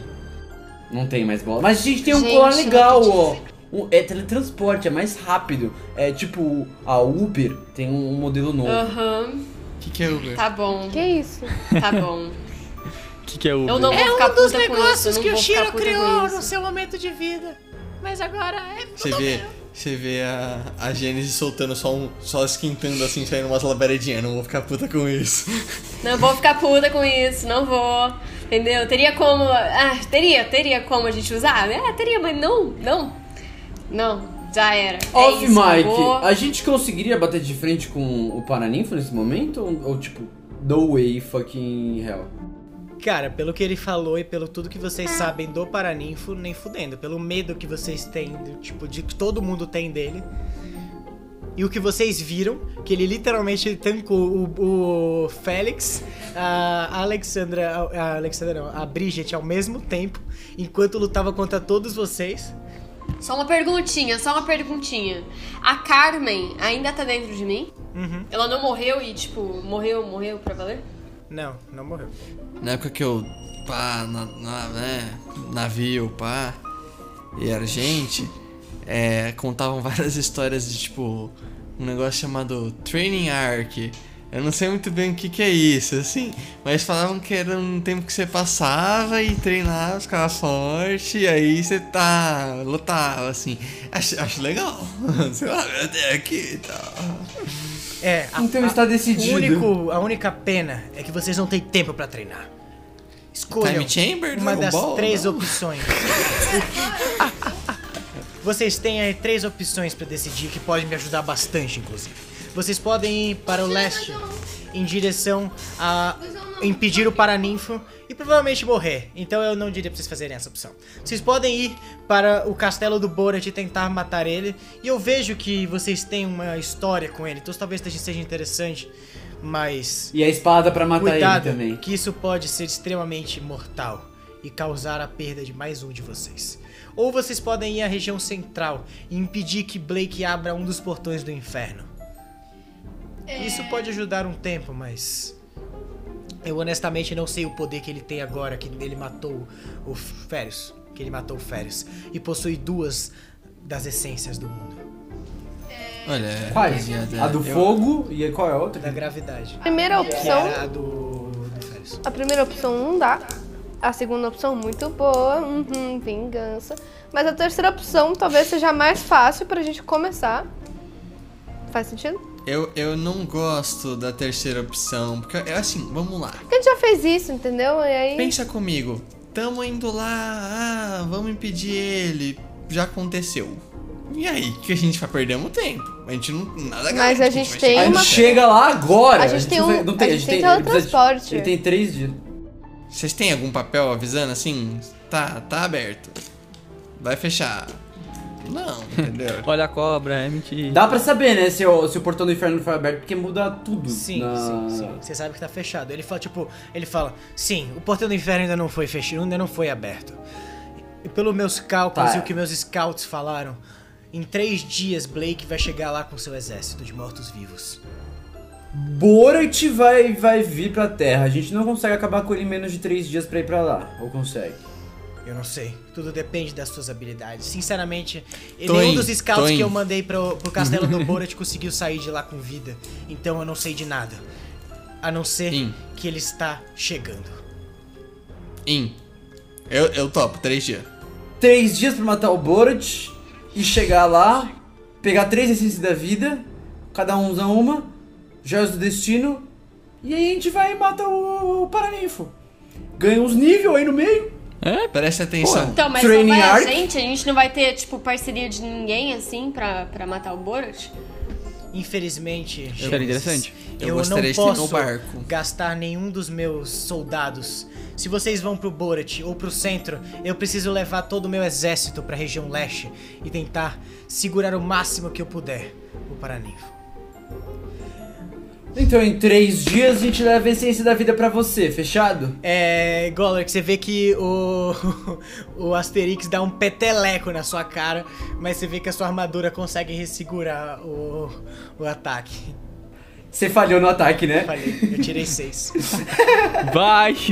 B: Não tem mais bola. Mas a gente tem um
E: Gente,
B: colar legal, ó. Um- é teletransporte, é mais rápido. É tipo, a Uber tem um, um modelo novo.
C: Aham,
F: O que, que é Uber?
C: tá bom,
E: Que isso?
C: tá bom.
D: O que, que é o
C: Eu não vou
A: É
C: ficar
A: um dos
C: isso,
A: negócios que o Shiro criou no seu momento de vida. Mas agora é.
F: Você vê, você vê a, a Gênesis soltando só um. só esquentando assim, saindo umas labaredinhas. Não vou ficar puta com isso.
C: Não vou ficar puta com isso, não vou. Entendeu? Teria como. Ah, teria, teria como a gente usar? É, teria, mas não, não. Não, já era. É
B: Off
C: isso,
B: Mike,
C: vou-
B: a gente conseguiria bater de frente com o Paraninfo nesse momento? Ou, ou, tipo, no way fucking hell?
A: Cara, pelo que ele falou e pelo tudo que vocês sabem do Paraninfo, nem fudendo. Pelo medo que vocês têm, do, tipo, de que todo mundo tem dele. E o que vocês viram, que ele literalmente tancou o, o Félix, a Alexandra, a Alexandra não, a Bridget ao mesmo tempo, enquanto lutava contra todos vocês.
C: Só uma perguntinha, só uma perguntinha. A Carmen ainda tá dentro de mim?
A: Uhum.
C: Ela não morreu e, tipo, morreu, morreu pra valer?
A: Não, não morreu.
F: Na época que eu. pá, na, na- né? Navio, pá. E era gente. É, contavam várias histórias de tipo. Um negócio chamado Training Arc. Eu não sei muito bem o que, que é isso, assim. Mas falavam que era um tempo que você passava e treinava, ficava forte, e aí você tá. lutava, assim. Acho, acho legal. sei lá, até aqui e tal.
A: É, a,
B: Então
A: a-
B: está decidido.
A: único, a única pena é que vocês não têm tempo pra treinar. Escolham
F: Time Chamber,
A: uma
F: Dragon
A: das
F: Ball,
A: três
F: não?
A: opções. Vocês têm aí três opções pra decidir que podem me ajudar bastante, inclusive. Vocês podem ir para o leste em direção a impedir o paraninfo e provavelmente morrer. Então eu não diria pra vocês fazerem essa opção. Vocês podem ir para o castelo do Borat e tentar matar ele. E eu vejo que vocês têm uma história com ele, então talvez seja interessante Mas
B: E a espada pra matar
A: cuidado,
B: ele também.
A: que isso pode ser extremamente mortal e causar a perda de mais um de vocês. Ou vocês podem ir à região central e impedir que Blake abra um dos portões do inferno. Isso pode ajudar um tempo, mas eu honestamente não sei o poder que ele tem agora que ele matou o Férios, que ele matou o Férios e possui duas das essências do mundo,
F: Olha,
B: Quais?
F: rapaziada,
B: A do
F: eu-
B: fogo e qual é a outra?
A: da gravidade,
E: Primeira
A: que
E: opção,
A: a do,
E: a primeira opção não dá. A segunda opção muito boa, uhum, vingança. Mas a terceira opção talvez seja mais fácil pra gente começar. Faz sentido?
F: Eu, eu não gosto da terceira opção, porque é assim, vamos lá.
E: Porque a gente já fez isso, entendeu? E aí.
F: Pensa comigo, tamo indo lá, ah, vamos impedir ele, já aconteceu. E aí, que a gente vai perdendo tempo. A gente não. Nada
E: Mas
F: garante
E: a gente
F: vai
E: tem
B: A gente
E: uma-
B: chega lá agora.
E: A gente tem
B: não
E: um-
B: vai- não
E: a gente tem
B: de-
E: teletransporte.
B: Ele tem três dias.
F: Vocês têm algum papel avisando assim? Tá, tá aberto. Vai fechar. Não, entendeu?
D: Olha a cobra, é mentira.
B: Dá pra saber, né, se o, se o portão do inferno não foi aberto, porque muda tudo.
A: Sim,
B: na-
A: sim, sim. Você sabe que tá fechado. Ele fala, tipo, ele fala, sim, o portão do inferno ainda não foi fechado, ainda não foi aberto. E pelos meus cálculos
B: Tá.
A: e o que meus scouts falaram, em três dias Blake vai chegar lá com seu exército de mortos-vivos.
B: Borat vai, vai vir pra Terra. A gente não consegue acabar com ele em menos de três dias pra ir pra lá. Ou consegue?
A: Eu não sei. Tudo depende das suas habilidades. Sinceramente,
F: Tô
A: nenhum
F: indo,
A: dos scouts que eu mandei pro, pro castelo do Borat conseguiu sair de lá com vida. Então eu não sei de nada. A não ser
F: Sim.
A: que ele está chegando.
F: In. Eu, eu topo, três dias.
B: Três dias pra matar o Borat e chegar lá, pegar três essências da vida, cada um usa uma, joias do destino, e aí a gente vai e mata o, o Paraninfo. Ganha uns níveis aí no meio.
D: É,
F: Presta atenção.
C: Então, mas
B: Training
C: não vai a gente? A gente não vai ter, tipo, parceria de ninguém, assim, pra, pra matar o Borat?
A: Infelizmente,
D: Seria interessante.
A: eu,
F: Eu
A: não posso gastar nenhum dos meus soldados. Se vocês vão pro Borat ou pro centro, eu preciso levar todo o meu exército pra região leste e tentar segurar o máximo que eu puder o Paraninfo.
B: Então em três dias a gente leva a essência da vida pra você, fechado?
A: É, Goller, que você vê que o, o Asterix dá um peteleco na sua cara, mas você vê que a sua armadura consegue ressegurar o, o ataque.
B: Você falhou no ataque, né?
A: Falei, eu tirei seis.
D: vai!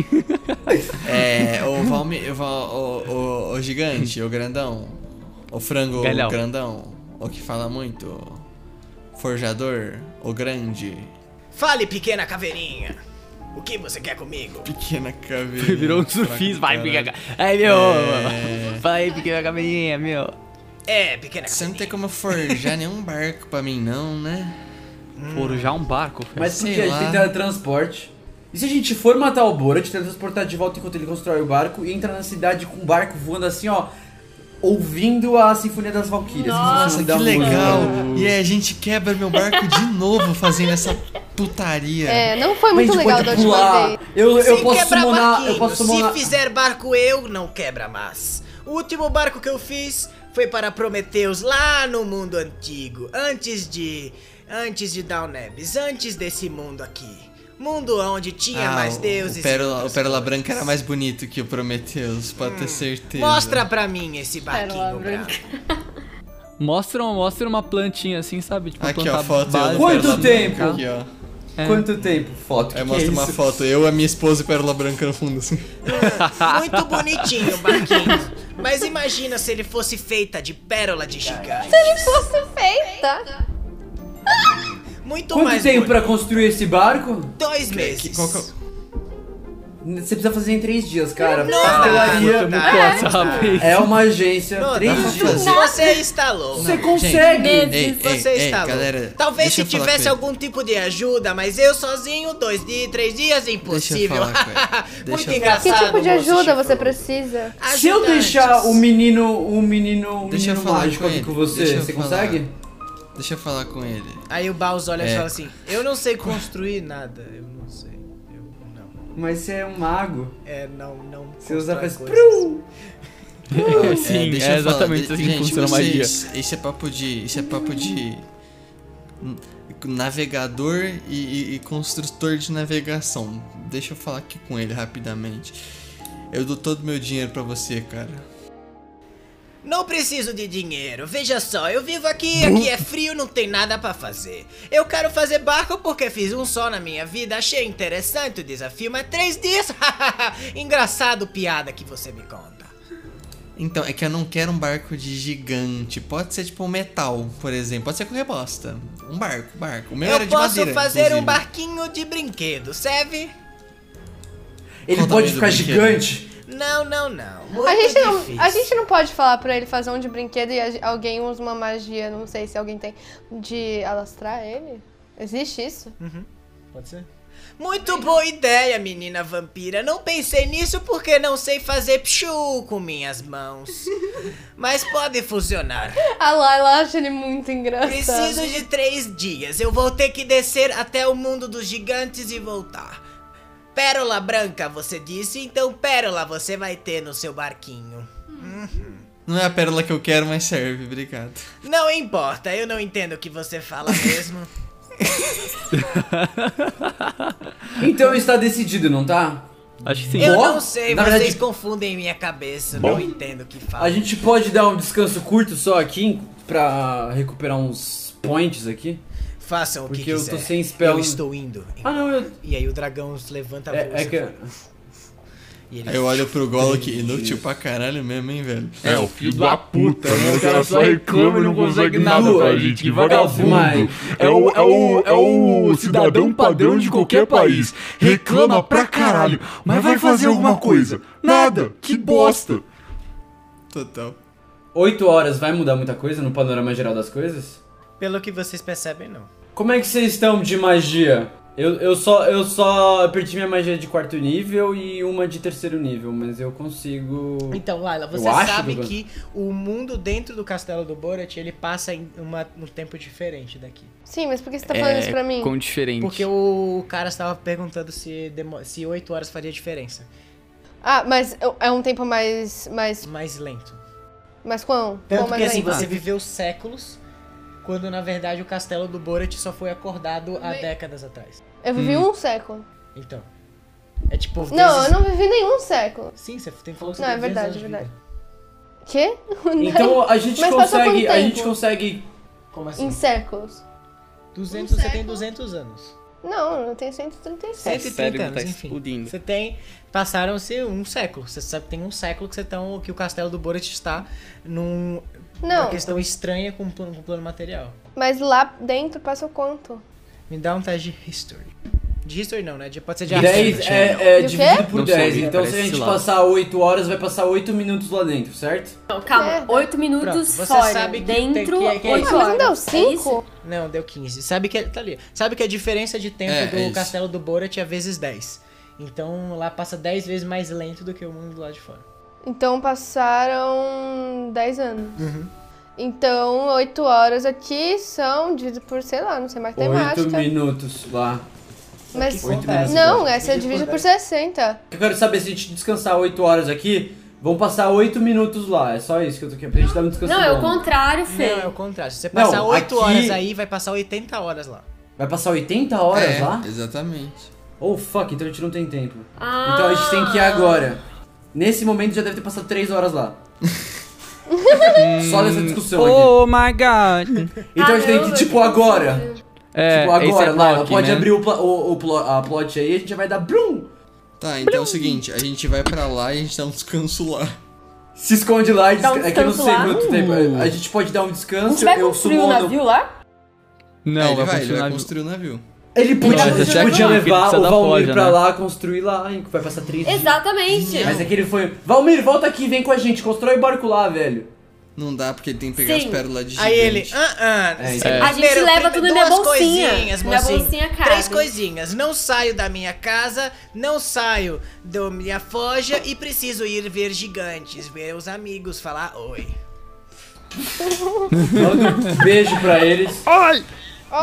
F: É, o Valmi, o, o, o, o gigante, o grandão, o frango
D: Galhão.
F: grandão, o que fala muito, forjador, o grande,
A: Fale, pequena caveirinha. O que você quer comigo?
F: pequena caveira.
D: Virou um surfista, vai, pica. Aí, meu. Fala aí, pequena cabelinha, meu.
A: É, pequena
F: Você não tem
A: caveirinha.
F: como forjar nenhum barco pra mim não, né?
D: Forjar um barco, filho.
B: Mas
F: Sei
B: porque a gente
F: lá.
B: tem teletransporte. E se a gente for matar o Borat, teletransportar de volta enquanto ele constrói o barco e entrar na cidade com o barco voando assim, ó, ouvindo a Sinfonia das Valquírias.
F: Nossa, que
B: música.
F: legal! E aí a gente quebra meu barco de novo fazendo essa putaria.
E: É, não foi muito legal da última vez.
B: Eu, eu
A: Se
B: posso
A: quebrar
B: summonar, eu posso summonar.
A: Se fizer barco eu, não quebra mais. O último barco que eu fiz foi para Prometeus lá no mundo antigo, antes de antes de Downebs, antes desse mundo aqui. Mundo onde tinha
F: Ah,
A: mais deuses.
F: O
A: e
F: Pérola, o Pérola. Branca era mais bonito que o Prometheus, pode ter certeza.
A: Mostra pra mim esse
C: Pérola
A: barquinho
C: branca.
A: branco.
D: Mostra, mostra uma plantinha assim, sabe? Tipo,
F: Aqui,
D: plantar
F: ó, foto.
D: base,
B: Quanto tempo?
D: Branca.
F: Aqui, ó.
D: É.
B: Quanto tempo? Foto. que
F: mostra
B: é
F: uma
B: isso?
F: foto, eu, a minha esposa e Pérola Branca no fundo, assim.
A: Muito bonitinho o barquinho. Mas imagina se ele fosse feita de pérola de gigante.
E: Fosse feita.
A: Muito
B: Quanto
A: mais
B: tempo pra construir esse barco?
A: Dois meses.
F: Que é
B: Você precisa fazer em três dias, cara.
A: Não,
B: Pastelaria
A: não,
D: Muito sabe?
B: é uma agência.
A: Não,
B: três
A: pra
B: dias.
A: Você louco.
B: Você consegue.
F: Ei,
A: Você
F: ei,
A: louco.
F: galera.
A: Talvez se tivesse algum tipo de ajuda, mas eu sozinho, dois dias, três dias, impossível. Muito engraçado.
E: Que tipo de ajuda você precisa?
B: Se eu deixar o menino, o menino, o
F: Deixa eu
B: menino
F: falar
B: mágico
F: com
B: aqui com você, você
F: falar.
B: consegue?
F: Deixa eu falar com ele.
A: Aí o Baus olha e
F: É.
A: fala assim: Eu não sei construir nada. Eu não sei. Eu não.
B: Mas você é um mago.
A: É, não, não.
B: Você usa faz
A: coisas.
D: É, Sim,
F: deixa
D: é
F: eu falar.
D: exatamente
F: De-
D: assim que
F: gente,
D: funciona a magia.
F: vocês- Isso é papo de. Isso é papo de. navegador e, e- e construtor de navegação. Deixa eu falar aqui com ele rapidamente. Eu dou todo o meu dinheiro pra você, cara.
A: Não preciso de dinheiro. Veja só, eu vivo aqui, aqui é frio, não tem nada pra fazer. Eu quero fazer barco porque fiz um só na minha vida, achei interessante o desafio, mas três dias. Engraçado piada que você me conta.
F: Então, é que eu não quero um barco de gigante. Pode ser tipo um metal, por exemplo. Pode ser qualquer bosta. Um barco, barco. O meu era
A: Eu
F: de
A: posso
F: madeira,
A: fazer um
F: inclusive.
A: barquinho de brinquedo, serve?
B: Ele
F: o
B: pode ficar
F: brinquedo?
B: gigante.
A: Não, não, não. Muito
E: A gente, não, a gente não pode falar pra ele fazer um de brinquedo e alguém usa uma magia, não sei se alguém tem, de alastrar ele? Existe isso?
A: Pode ser? Muito boa ideia, menina vampira. Não pensei nisso porque não sei fazer pchu com minhas mãos. Mas pode funcionar.
E: A Laila acha ele muito engraçado.
A: Preciso de três dias. Eu vou ter que descer até o mundo dos gigantes e voltar. Pérola branca, você disse? Então pérola você vai ter no seu barquinho.
F: Não é a pérola que eu quero, mas serve. Obrigado.
A: Não importa, eu não entendo o que você fala mesmo.
B: Então está decidido, não tá?
D: Acho que sim.
A: Eu
B: Bom,
A: não sei,
B: na
A: vocês
B: verdade-
A: confundem minha cabeça. Não entendo o que falam.
B: A gente pode dar um descanso curto só aqui pra recuperar uns points aqui?
A: Façam o que
B: Porque eu
A: quiser.
B: tô sem spell.
A: Eu estou indo.
B: Ah, não, eu.
A: E aí o dragão se levanta
B: É, é
A: voa,
B: que.
A: e ele
F: Aí eu olho pro Golok, inútil pra caralho mesmo, hein, velho.
G: É, o filho da puta, né? O cara só reclama e não consegue nada pra gente. Que vagabundo.
B: Mas-
G: É o, é, o, é o cidadão padrão de qualquer país. Reclama pra caralho, mas vai fazer alguma coisa. Nada. Que bosta.
F: Total.
B: 8 horas vai mudar muita coisa no panorama geral das coisas?
A: Pelo que vocês percebem, não.
B: Como é que vocês estão de magia? Eu, eu só eu só perdi minha magia de quarto nível e uma de terceiro nível, mas eu consigo.
A: Então, Laila, você sabe
B: que-
A: que o mundo dentro do castelo do Borat, ele passa em uma, um tempo diferente daqui.
E: Sim, mas por que você tá falando isso pra mim?
D: com diferente.
A: Porque o cara estava perguntando se, demo- se 8 horas faria diferença.
E: Ah, mas é um tempo mais. mais.
A: Mais lento.
E: mais quão?
A: Tanto
E: quão mais
A: que assim,
E: lento?
A: você viveu séculos, quando na verdade o castelo do Borat só foi acordado há décadas atrás.
E: Eu vivi um século.
A: Então. É tipo.
E: Não, eu não vivi nenhum século.
A: Sim, você tem falou que você
E: Não, é
A: tem 200
E: verdade, é
A: de
E: verdade. Quê?
B: Então a gente
E: Mas
B: consegue. A gente consegue.
A: Como assim?
E: Em séculos.
A: 200, você tem 200 anos.
E: Não, eu tenho 137.
A: 130
D: cérebro
A: anos,
D: tá
A: enfim.
D: explodindo.
A: Você tem. Passaram-se um século. Você sabe que tem um século que, você tão, que o castelo do Borat está num.
E: Não.
A: Uma questão estranha com o plano, com o plano material.
E: Mas lá dentro passou quanto?
A: Me dá um teste de history. De history não, né? De- Pode ser de
B: 10
A: arte.
B: é, é
E: E o
B: dividido por
D: Não
B: 10.
D: sei,
B: Então se a gente
D: lá.
B: passar 8 horas, vai passar 8 minutos lá dentro, certo?
C: Não, calma.
E: Merda.
C: Oito minutos
A: Pronto, você
C: fora.
A: sabe que tem-
C: dentro,
A: que é- que é
C: oito
A: isso.
E: Mas não deu.
C: É isso?
E: 5?
A: Não, deu 15. Sabe que tá ali. Sabe que a diferença de tempo
F: É,
A: do
F: é isso.
A: castelo do Borat é vezes 10. Então lá passa 10 vezes mais lento do que o mundo lá de fora.
E: Então passaram 10 anos.
A: Uhum.
E: Então, 8 horas aqui são dividido por, sei lá, não sei
B: 8
E: matemática.
B: minutos lá.
E: Mas.
B: Minutos.
E: Não, essa é
A: Dividido
E: dividida
A: por
E: por 60.
B: Eu quero saber se a gente descansar 8 horas aqui, vão passar 8 minutos lá. É só isso que eu tô querendo. Pra gente dar um descanso
C: Não, é o contrário, Fê.
A: Não, é o contrário. Se você
B: Não,
A: passar 8
B: aqui-
A: horas aí, vai passar 80 horas lá.
B: Vai passar 80 horas
F: é,
B: lá?
F: exatamente.
B: Oh fuck, então a gente não tem tempo.
C: Ah.
B: Então a gente tem que ir agora. Nesse momento já deve ter passado 3 horas lá. Só dessa discussão aqui.
D: Oh my god.
B: Então a gente tem que, tipo, agora.
D: É,
B: tipo,
D: esse
B: agora,
D: é
B: lá,
D: block,
B: pode
D: né?
B: abrir o, o, o plo- a plot aí, a gente já vai dar blum!
F: Tá, então é o seguinte, a gente vai pra lá e a gente dá um descanso lá.
B: Se esconde lá e
C: um
B: é que eu não sei
C: descanso lá.
B: quanto tempo. A gente pode dar um
C: A
B: descanso,
C: gente vai
B: eu
C: construir o navio lá?
D: Não,
F: É, ele
D: vai,
F: vai, ele
D: continuar.
F: vai construir o navio.
B: Ele podia, podia
D: que ele
B: levar o Valmir
D: forja,
B: pra
D: né?
B: lá, construir lá, hein, que vai passar 3 dias.
C: Exatamente.
B: Mas aquele foi. Valmir, volta aqui, vem com a gente, constrói o barco lá, velho.
F: Não dá porque ele tem que pegar
C: Sim.
F: as pérolas de gigante.
A: Aí ele, ah, ah,
B: É.
D: É.
C: A gente
A: primeiro,
C: leva tudo na minha bolsinha.
A: coisinhas,
C: Minha bolsinha cabe.
A: Três coisinhas. Não saio da minha casa, não saio da minha forja e preciso ir ver gigantes, ver os amigos, falar oi.
B: Manda um beijo pra eles.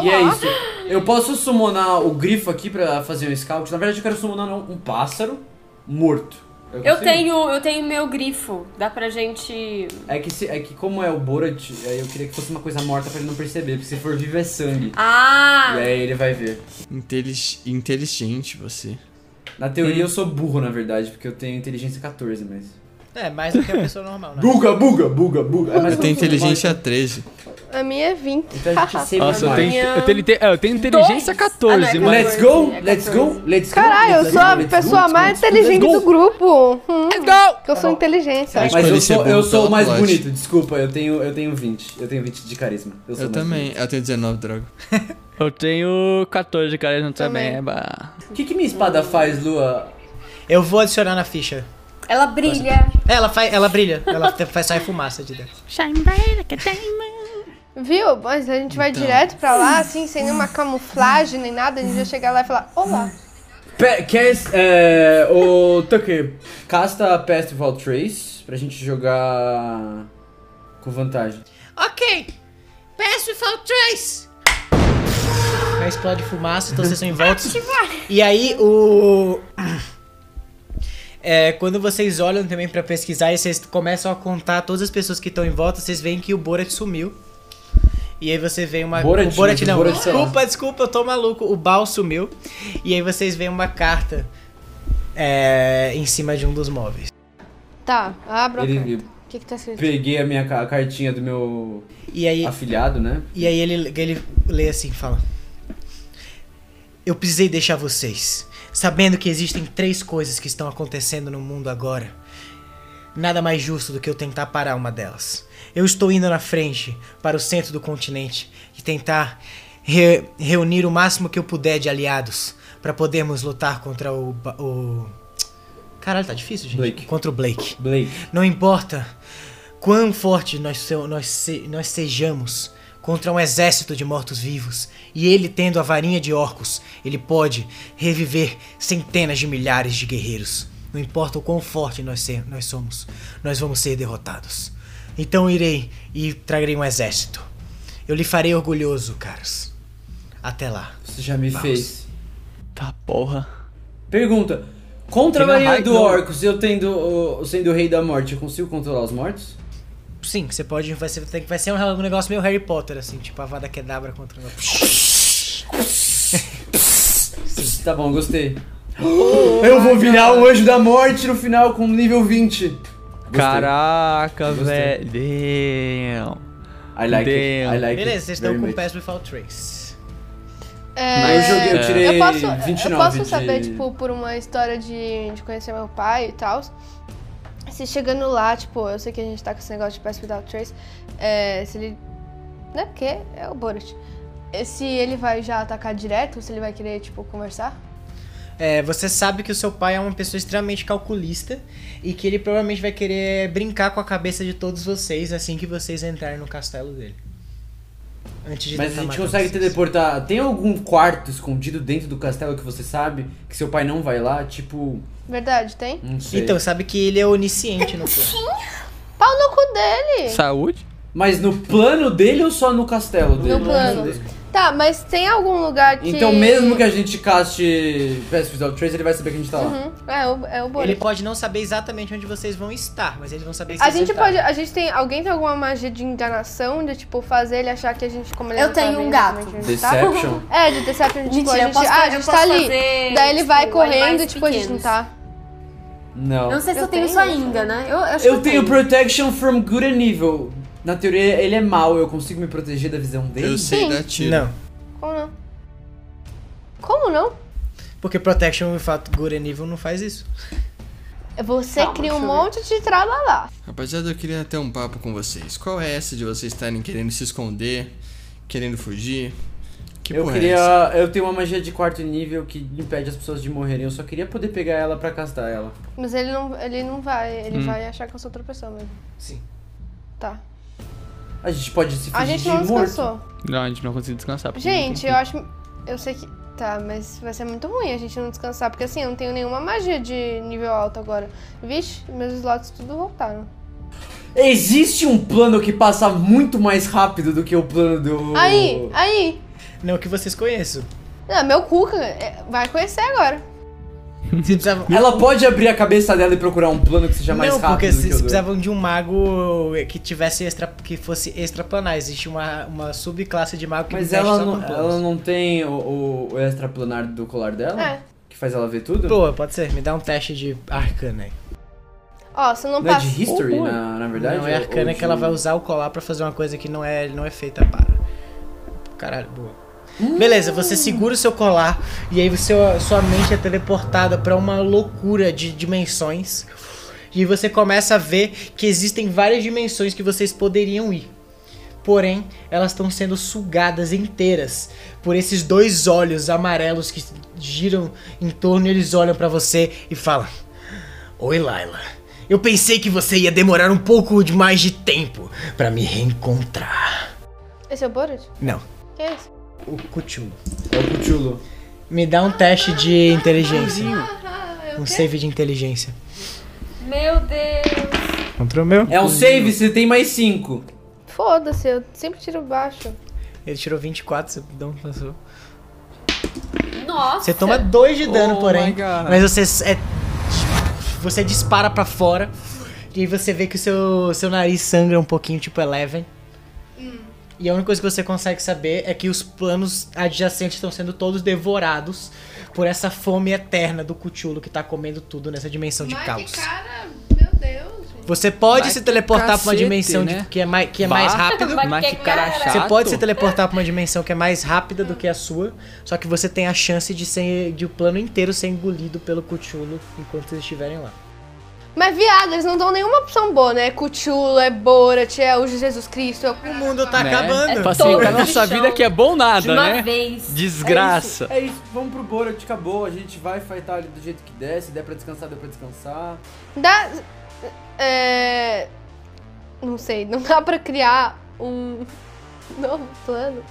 B: E é isso. Eu posso summonar o grifo aqui pra fazer um scout. Na verdade, eu quero summonar um, pássaro morto.
C: Eu
B: consigo.
C: tenho, eu tenho meu grifo. Dá pra gente.
B: É que, se- é que como é o Borat, aí eu queria que fosse uma coisa morta pra ele não perceber, porque se for vivo é sangue.
C: Ah!
B: E aí ele vai ver.
F: Intelig- inteligente você.
B: Na teoria eu sou burro, na verdade, porque eu tenho inteligência 14, mas.
A: É, mais do que a pessoa normal, né?
B: Buga, buga, buga, buga. É,
F: Eu tenho inteligência 13.
E: A minha é 20.
B: Então a gente
D: Nossa, eu tenho, eu tenho, é, eu tenho inteligência
C: Dois.
D: 14,
C: Ah, não, é
D: mas.
B: Let's go,
C: É
B: let's
C: 14.
B: go, let's go.
E: Caralho, eu sou a pessoa mais inteligente do grupo. Hum,
D: Let's go!
E: que eu sou inteligente.
F: Mas
B: Mas eu sou, eu sou o mais bonito, desculpa, eu tenho, eu tenho 20. Eu tenho 20 de carisma. Eu, sou
F: Eu
B: mais
F: também. Eu tenho 19, droga.
D: Eu tenho 14, cara, não
E: Também.
B: bonito. O que, que minha espada faz, Lua?
A: Eu vou adicionar na ficha.
C: Ela brilha.
A: Ela, faz, ela brilha, ela faz sair fumaça de dentro.
E: Viu? Mas a gente vai
F: Então.
E: direto pra lá, assim, sem nenhuma camuflagem nem nada. A gente vai chegar lá e falar: Olá.
B: Pe quer, é, o Tucker, casta Festival Trace pra gente jogar com vantagem.
A: Ok! Pass without trace! Aí explode fumaça, então vocês são envoltos. E aí o. É, quando vocês olham também pra pesquisar e vocês começam a contar todas as pessoas que estão em volta, vocês veem que o Borat sumiu. E aí você vê uma.
B: Borat,
A: o Borat não.
B: Borat,
A: desculpa, desculpa, eu tô maluco. O Bal sumiu. E aí vocês veem uma carta é, em cima de um dos móveis.
E: Tá, abra a carta. O que que tá escrito?
B: peguei a minha a cartinha do meu
A: E aí.
B: afilhado, né?
A: E aí ele, ele lê assim, fala: Eu precisei deixar vocês, sabendo que existem três coisas que estão acontecendo no mundo agora. Nada mais justo do que eu tentar parar uma delas. Eu estou indo na frente, para o centro do continente, e tentar re- reunir o máximo que eu puder de aliados para podermos lutar contra o, o. Caralho, tá difícil, gente.
B: Blake.
A: Contra o Blake.
B: Blake.
A: Não importa quão forte nós, nós, nós sejamos contra um exército de mortos-vivos, e ele tendo a varinha de orcos, ele pode reviver centenas de milhares de guerreiros. Não importa o quão forte nós, ser- nós somos, nós vamos ser derrotados. Então irei e trarei um exército. Eu lhe farei orgulhoso, caros. Até lá.
B: Você já me fez.
D: Tá porra.
B: Pergunta. Contra a
A: Tem a
B: Maria
A: High
B: do. Orcus, eu tendo, sendo o rei da morte, eu consigo controlar os mortos?
A: Sim, você pode. Vai ser, vai ser um, negócio meio Harry Potter, assim, tipo a Vada Kedavra contra o.
B: Tá bom, gostei. eu vou virar o anjo da morte no final com nível 20. Gostei.
D: Caraca, velho. Damn.
B: I like it.
D: Damn.
B: I like
A: Beleza,
B: it.
A: vocês estão com
B: much.
A: Pass Without Trace.
E: É,
B: Eu joguei, eu tirei
E: eu posso,
B: 29
E: eu posso
B: de-
E: saber, tipo, por uma história de, de conhecer meu pai e tal. Se chegando lá, tipo, eu sei que a gente tá com esse negócio de Pass Without Trace. É, se ele. Né? Porque é o Borat. É, Se ele vai já atacar direto, se ele vai querer, tipo, conversar.
A: É, você sabe que o seu pai é uma pessoa extremamente calculista e que ele provavelmente vai querer brincar com a cabeça de todos vocês assim que vocês entrarem no castelo dele. Antes de
B: Mas a gente consegue
A: vocês.
B: teleportar. Tem algum quarto escondido dentro do castelo que você sabe que seu pai não vai lá? Tipo,
E: Verdade, tem?
B: não sei.
A: Então, sabe que ele é onisciente no plano.
E: Pau no cu dele!
D: Saúde?
B: Mas no plano dele ou só no castelo dele?
E: No plano. Tá, mas tem algum lugar que.
B: Então, mesmo que a gente caste Pass Without Trace, ele vai saber que a gente tá lá.
E: Uhum, é, o, é o Borat.
A: Ele pode não saber exatamente onde vocês vão estar, mas eles vão saber que
E: A gente pode. A gente tem. Alguém tem alguma magia de enganação? De tipo, fazer ele achar que a gente, como ele
C: Eu
E: não
C: tenho um gato.
E: exatamente onde tá.
B: Deception.
E: É, de Deception, tipo,
C: Mentira,
E: a
C: eu
E: gente,
C: posso-
E: ah, a
C: eu
E: gente
C: posso
E: tá ali.
C: fazer,
E: Daí ele
C: tipo,
E: vai correndo e
C: animais
E: tipo, a gente não tá.
B: Não.
C: Eu não sei se eu,
E: Eu
C: tenho
E: tenho,
C: isso ainda, né? Eu, eu acho
B: Eu
C: que
B: tenho Protection from Good and Evil. Na teoria, ele é mau, eu consigo me proteger da visão dele?
F: Eu sei
E: Sim.
F: dar tiro.
A: Não.
E: Como não? Como não?
A: Porque Protection, de fato, Evil não faz isso.
E: Você
C: Calma,
E: cria um monte de tralalá.
F: Rapaziada, eu queria ter um papo com vocês. Qual é essa de vocês estarem querendo se esconder, querendo fugir? Que
B: eu
F: porra
B: queria.
F: é essa?
B: Eu tenho uma magia de quarto nível que impede as pessoas de morrerem. Eu só queria poder pegar ela pra castar ela.
E: Mas ele não, ele não vai. Ele
D: Hum.
E: vai achar que eu sou outra pessoa mesmo.
A: Sim.
E: Tá.
B: A gente pode se
E: A
B: fingir
E: gente
B: de
E: não
B: morto.
E: descansou.
D: Não, a gente não conseguiu descansar. porque
E: Gente, eu acho. Eu sei que. Tá, mas vai ser muito ruim a gente não descansar. Porque assim, eu não tenho nenhuma magia de nível alto agora. Vixe, meus slots tudo voltaram.
B: Existe um plano que passa muito mais rápido do que o plano do.
E: Aí, aí.
A: Não que vocês conheçam.
E: Não, meu cu, cara, é, vai conhecer agora.
B: Ela pode abrir a cabeça dela e procurar um plano que seja mais
A: não,
B: rápido
A: porque
B: o do...
A: precisavam de um mago que tivesse extra, que fosse extraplanar. Existe uma, uma subclasse de mago que
B: Mas ela não, ela não tem o, o, o extraplanar do colar dela?
E: É.
B: Que faz ela ver tudo?
A: Boa, pode ser. Me dá um teste de arcana aí.
E: Ó, você não
B: Não é
E: passa.
B: de history,
D: Oh,
B: na, na verdade?
A: não é arcana
B: ou
A: que ela
B: de-
A: vai usar o colar pra fazer uma coisa que não é, não é feita para. Caralho, boa. Beleza, você segura o seu colar e aí você, sua mente é teleportada pra uma loucura de dimensões. E você começa a ver que existem várias dimensões que vocês poderiam ir. Porém, elas estão sendo sugadas inteiras por esses dois olhos amarelos que giram em torno e eles olham pra você e falam: Oi, Laila. Eu pensei que você ia demorar um pouco de mais de tempo pra me reencontrar.
E: Esse é o Borat?
A: Não,
E: Que é isso?
A: O Cuchulo.
B: É o Cuchulo.
A: Me dá um teste de inteligência. Um save de inteligência.
C: Meu Deus.
A: Contra o meu?
B: É um save, você tem mais 5.
E: Foda-se, eu sempre tiro baixo.
A: Ele tirou 24, você não passou.
C: Nossa.
A: Você toma 2 de dano,
D: Oh
A: porém.
D: God.
A: Mas você é. Você dispara pra fora. E aí você vê que o seu, seu nariz sangra um pouquinho, tipo Eleven. E a única coisa que você consegue saber é que os planos adjacentes estão sendo todos devorados por essa fome eterna do Cuchulo que tá comendo tudo nessa dimensão de
E: Mas
A: caos.
E: que cara, meu Deus.
A: Você pode
D: Vai
A: se teleportar pra uma
D: cacete,
A: dimensão de-
D: né?
A: que é mais, que é mais rápido.
C: Vai
D: Mas
C: que
D: cara chato.
A: Você pode se teleportar pra uma dimensão que é mais rápida do que a sua, só que você tem a chance de ser de o plano inteiro ser engolido pelo Cuchulo enquanto vocês estiverem lá.
E: Mas, viado, eles não dão nenhuma opção boa, né? Cuchulo, é Borat, é o Jesus Cristo. É o...
A: O mundo tá
D: Né?
A: acabando.
D: Facilitar
C: Todo
D: a nossa vida que é bom
C: De
D: nada,
C: uma
D: né?
C: vez.
D: Desgraça.
B: É isso, é isso, vamos pro Borat, acabou. A gente vai fightar ali do jeito que der. Se der pra descansar, deu pra descansar.
E: Dá. É. Não sei, não dá pra criar um novo plano?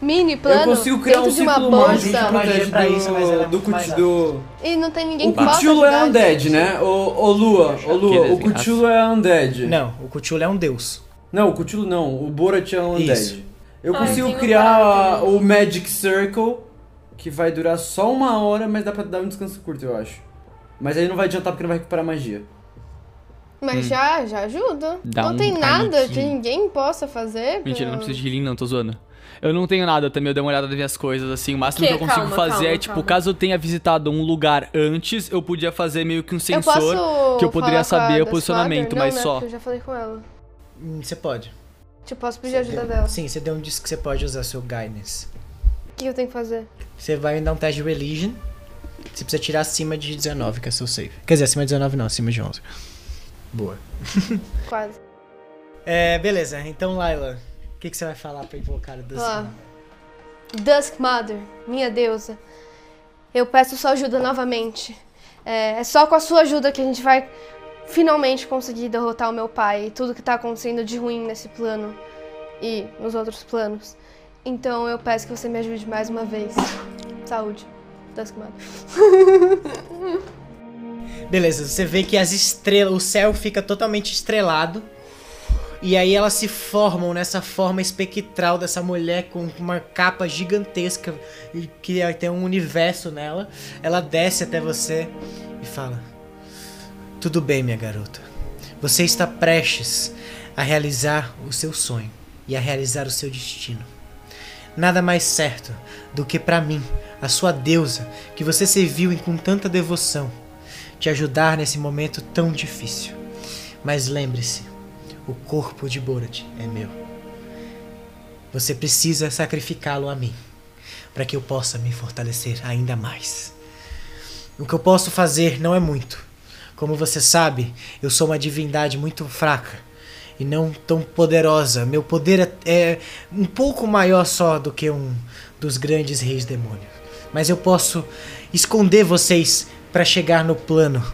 E: Mini plano?
B: eu consigo criar um
E: de uma
B: ciclo mágico
E: bolsa.
A: Magia pra
B: do,
A: isso, mas ela é
B: do,
A: muito mais
B: do...
E: E não tem ninguém
B: O
E: que possa
B: Cuchulo é
E: ajudar
B: undead,
E: gente.
B: né? Ô, ô Lua, ô Lua, o. Cuchulo é undead.
A: Não, o Cuchulo é um deus.
B: Não, o Cuchulo não, o Borat é um undead.
A: Isso.
B: Eu
C: Ai,
B: consigo
C: tem o
B: criar o Magic Circle, que vai durar só uma hora, mas dá pra dar um descanso curto, eu acho. Mas aí não vai adiantar porque não vai recuperar magia.
E: Mas já, já ajuda.
D: Hum. Dá
E: não
D: um
E: tem nada que ninguém possa fazer.
D: Mentira, não preciso de healing não, tô zoando. Eu não tenho nada também, eu dei uma olhada nas minhas coisas, assim, o máximo
C: Que?
D: que eu consigo
C: Calma,
D: fazer
C: calma,
D: é, tipo,
C: calma.
D: caso eu tenha visitado um lugar antes, eu podia fazer meio que um
E: Eu
D: sensor
E: posso
D: que eu poderia saber o posicionamento,
E: Mother?
D: mas
E: não, né,
D: só.
E: Eu já falei com ela.
A: Hum, Você pode.
E: Tipo, posso pedir ajuda dela.
A: Sim, você deu um disco que você pode usar seu guidance.
E: O que eu tenho que fazer?
A: Você vai me dar um teste de religion. Você precisa tirar acima de 19, que é seu save. Quer dizer, acima de 19 não, acima de 11. Boa.
E: Quase.
A: É, beleza. Então, Laila, o que, que você vai falar pra invocar o Dusk?
E: Ah. Dusk Mother, minha deusa, eu peço sua ajuda novamente. É, é só com a sua ajuda que a gente vai finalmente conseguir derrotar o meu pai e tudo que tá acontecendo de ruim nesse plano e nos outros planos. Então eu peço que você me ajude mais uma vez. Saúde, Dusk Mother.
A: Beleza, você vê que as estrelas, o céu fica totalmente estrelado. E aí elas se formam nessa forma espectral dessa mulher com uma capa gigantesca que tem um universo nela. Ela desce até você e fala: Tudo bem, minha garota. Você está prestes a realizar o seu sonho e a realizar o seu destino. Nada mais certo do que para mim, a sua deusa, que você serviu com tanta devoção, te ajudar nesse momento tão difícil. Mas lembre-se, o corpo de Borat é meu. Você precisa sacrificá-lo a mim, para que eu possa me fortalecer ainda mais. O que eu posso fazer não é muito. Como você sabe, eu sou uma divindade muito fraca e não tão poderosa. Meu poder é, é um pouco maior só do que um dos grandes reis demônios. Mas eu posso esconder vocês para chegar no plano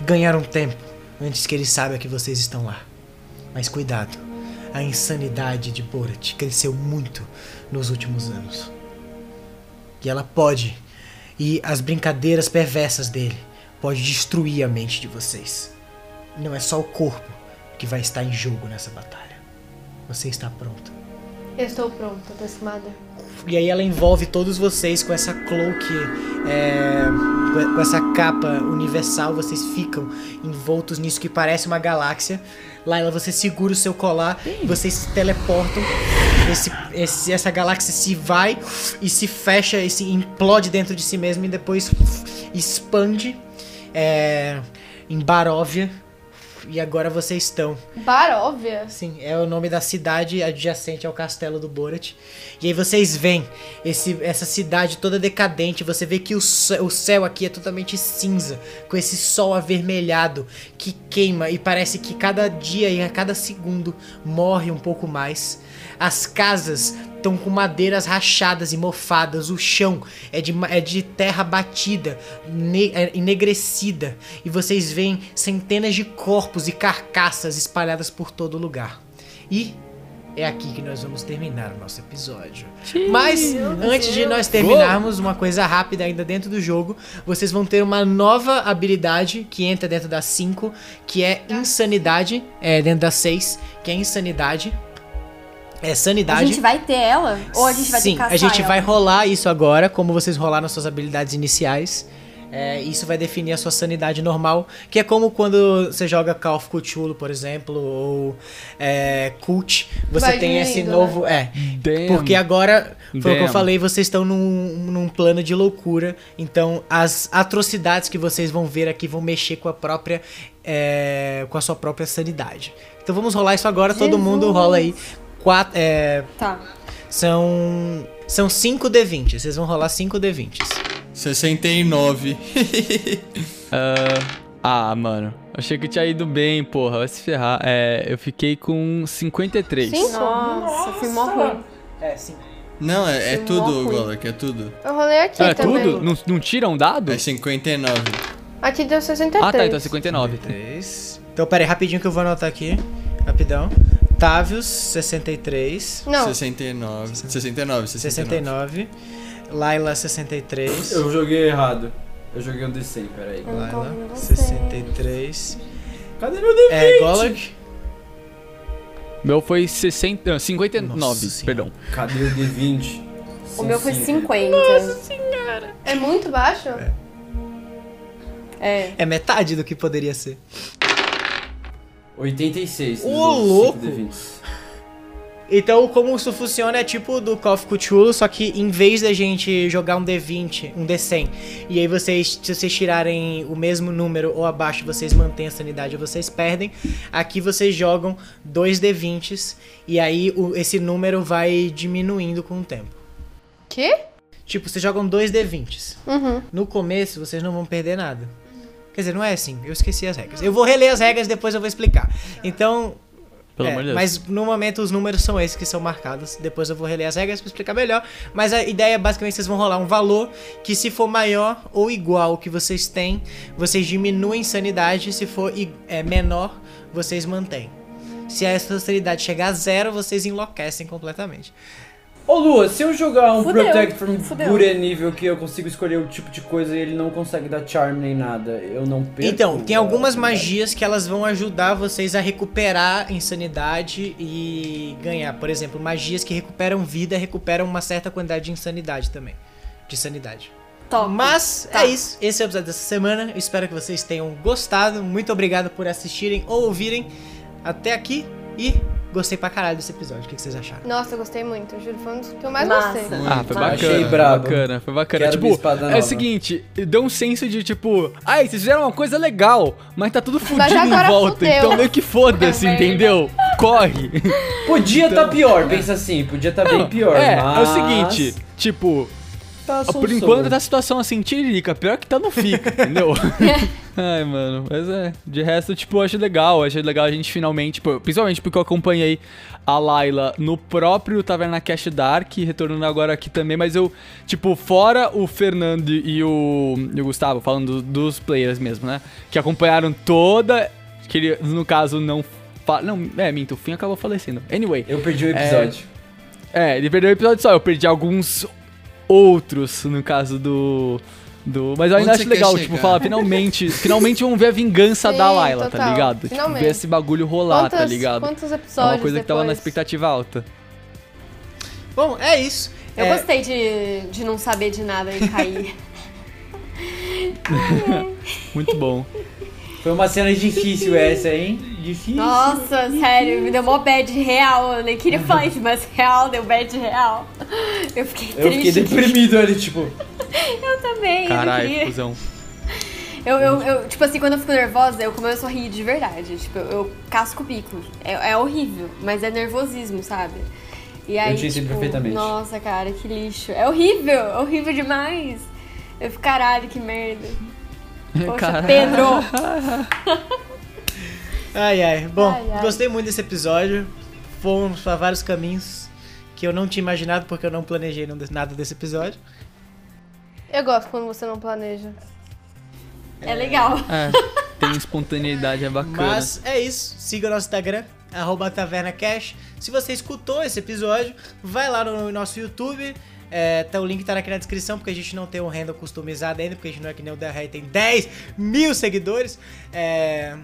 A: e ganhar um tempo antes que ele saiba que vocês estão lá. Mas cuidado, a insanidade de Borat cresceu muito nos últimos anos. E ela pode, e as brincadeiras perversas dele, pode destruir a mente de vocês. Não é só o corpo que vai estar em jogo nessa batalha. Você está pronto.
E: Eu estou pronta, aproximada.
A: E aí ela envolve todos vocês com essa cloak, é, com- com essa capa universal. Vocês ficam envoltos nisso que parece uma galáxia. Laila, você segura o seu colar, vocês se teleportam. Esse, esse- essa galáxia se vai e se fecha e se implode dentro de si mesmo e depois expande é, em Baróvia. E agora vocês estão
E: Baróvia.
A: Sim, é o nome da cidade adjacente ao castelo do Borat. E aí vocês veem esse, essa cidade toda decadente. Você vê que o, o céu aqui é totalmente cinza, com esse sol avermelhado que queima e parece que cada dia e a cada segundo morre um pouco mais. As casas estão com madeiras rachadas e mofadas. O chão é de, é de terra batida, ne- é enegrecida. E vocês veem centenas de corpos e carcaças espalhadas por todo lugar. E é aqui que nós vamos terminar o nosso episódio. Mas antes de nós terminarmos, uma coisa rápida ainda dentro do jogo, vocês vão ter uma nova habilidade que entra dentro das 5, que é insanidade, é dentro das 6, que é insanidade. É
C: A
A: sanidade.
C: gente vai ter ela? Ou a gente vai
A: Sim,
C: ter que caçar
A: a gente
C: ela?
A: vai rolar isso agora, como vocês rolaram suas habilidades iniciais. É, isso vai definir a sua sanidade normal, que é como quando você joga Call of Cthulhu, por exemplo, ou é, Cult, você
E: Vai
A: tem esse
E: diminuindo,
A: novo... É,
D: Damn.
A: porque agora, foi o que eu
D: Damn.
A: falei, vocês estão num, num plano de loucura, então as atrocidades que vocês vão ver aqui vão mexer com a própria... é, com a sua própria sanidade. Então vamos rolar isso agora, todo
C: Jesus.
A: mundo rola aí. Quatro, é,
C: Tá.
A: são. São 5 D20. Vocês vão rolar 5 D20.
F: 69.
D: Ah, mano. Achei que tinha ido bem, porra. Vai se ferrar. É, eu fiquei com 53.
E: Cinco?
C: Nossa, fui mó ruim.
A: É, 5.
F: Não, é, é tudo. Golak, é tudo.
E: Eu rolei aqui
D: Ah, é
E: também.
D: tudo? Não, não tira um dado?
F: É 59.
E: Aqui deu 63.
D: Ah, tá, então é 59.
A: 3. Então, pera aí, rapidinho que eu vou anotar aqui. Rapidão. Tavius, 63.
E: Não,
F: 69. 69, 69.
A: 69. Laila, 63.
B: Eu joguei errado. Eu joguei um D100, peraí.
C: Eu
A: Laila,
C: ouvindo você.
A: 63.
B: Cadê meu D20?
A: É, Golak.
D: Meu foi 60, não, 59,
A: Nossa senhora.
D: perdão.
B: Cadê o D20?
C: O meu foi 50.
E: é muito baixo?
C: É.
A: É metade do que poderia ser.
B: 86.
A: Ô, louco!
B: cinco D20s.
A: Então, como isso funciona é tipo do Call of Cthulhu, só que em vez da gente jogar um D20, um D100, e aí vocês, se vocês tirarem o mesmo número ou abaixo, vocês mantêm a sanidade ou vocês perdem, aqui vocês jogam dois D20s, e aí o- esse número vai diminuindo com o tempo.
E: Quê?
A: Tipo, vocês jogam dois D20s.
E: Uhum.
A: No começo, vocês não vão perder nada. Quer dizer, não é assim, eu esqueci as regras. Eu vou reler as regras, depois eu vou explicar. Então,
D: Pelo
A: é,
D: amor de Deus.
A: Mas no momento os números são esses que são marcados. Depois eu vou reler as regras pra explicar melhor. Mas a ideia é basicamente vocês vão rolar um valor que se for maior ou igual ao que vocês têm, vocês diminuem sanidade. Se for é, menor, vocês mantêm. Se essa sanidade chegar a zero, vocês enlouquecem completamente.
B: Ô Lua, se eu jogar um
C: Fudeu,
B: Protect from
C: fudeu.
B: Nível que eu consigo escolher o tipo de coisa e ele não consegue dar charm nem nada, eu não perco.
A: Então, tem algumas magias que elas vão ajudar vocês a recuperar insanidade e ganhar. Por exemplo, magias que recuperam vida recuperam uma certa quantidade de insanidade também. De sanidade.
C: Top.
A: Mas
C: Tá.
A: é isso. Esse é o episódio dessa semana. Eu espero que vocês tenham gostado. Muito obrigado por assistirem ou ouvirem até aqui. E gostei pra caralho desse episódio. O que que vocês acharam?
E: Nossa, eu gostei muito. eu Juro, foi um dos que eu mais
C: Massa.
E: gostei.
D: Ah, foi bacana.
B: Achei brabo.
D: bacana, foi bacana.
B: Quero
D: tipo, é o seguinte, deu um senso de tipo, ai, vocês fizeram uma coisa legal, mas tá tudo fudido em volta.
E: fudeu.
D: Então meio que foda-se, entendeu? Corre.
B: Podia tá pior, pensa assim, podia tá bem pior,
D: é,
B: mas...
D: é o seguinte, tipo,
B: tá
D: por enquanto tá a situação assim, tiririca. Pior que tá não fica, entendeu? Ai, mano, mas é. De resto, tipo, eu acho legal. Eu achei legal a gente finalmente, principalmente porque eu acompanhei a Layla no próprio Taverna Cash Dark, retornando agora aqui também, mas eu, tipo, fora o Fernando e o, e o Gustavo, falando do- dos players mesmo, né? Que acompanharam toda. Que ele, no caso, não. Não, é, minto, o fim acabou falecendo. Anyway.
B: Eu perdi o episódio.
D: É, ele perdeu o episódio só, eu perdi alguns outros, no caso do. do mas eu ainda
F: Onde
D: acho legal, tipo, falar, finalmente, finalmente vamos ver a vingança da
E: Sim,
D: Layla, tá
E: total,
D: ligado? Tipo,
E: finalmente.
D: ver esse bagulho rolar, tá
E: Quantas-
D: ligado?
E: Quantos
D: É
E: episódios
D: uma coisa que tava na
E: depois?
D: expectativa alta.
A: Bom, é isso.
C: Eu
A: É,
C: gostei de, de não saber de nada e cair.
D: Muito bom.
B: Foi uma cena difícil essa, hein? Difícil.
C: Nossa, sério, me deu mó bad real. Eu nem queria falar isso, mas real, deu bad real. Eu fiquei
B: Eu fiquei
C: triste.
B: deprimido ali, tipo.
C: Eu também. eu
D: Caralho,
C: queria.
D: cuzão.
C: Eu, eu, eu, tipo assim, quando eu fico nervosa, eu começo a rir de verdade. Tipo, eu, eu casco o bico. É, é horrível, mas é nervosismo, sabe? E aí,
B: te entendo
C: tipo,
B: perfeitamente.
C: Nossa, cara, que lixo. É horrível, é horrível demais. Eu fico, caralho, que merda. Poxa. Pedro!
A: Ai, ai. Bom,
C: Ai, ai.
A: gostei muito desse episódio. Fomos pra vários caminhos que eu não tinha imaginado porque eu não planejei nada- desse episódio.
E: Eu gosto quando você não planeja.
C: É legal.
D: É, tem espontaneidade, é bacana.
A: Mas é isso. Siga o nosso Instagram, arroba TavernaCash. Se você escutou esse episódio, vai lá no nosso YouTube. É, tá, o link tá aqui na descrição, porque a gente não tem um handle customizado ainda, porque a gente não é que nem o The Rey, tem 10 mil seguidores. É,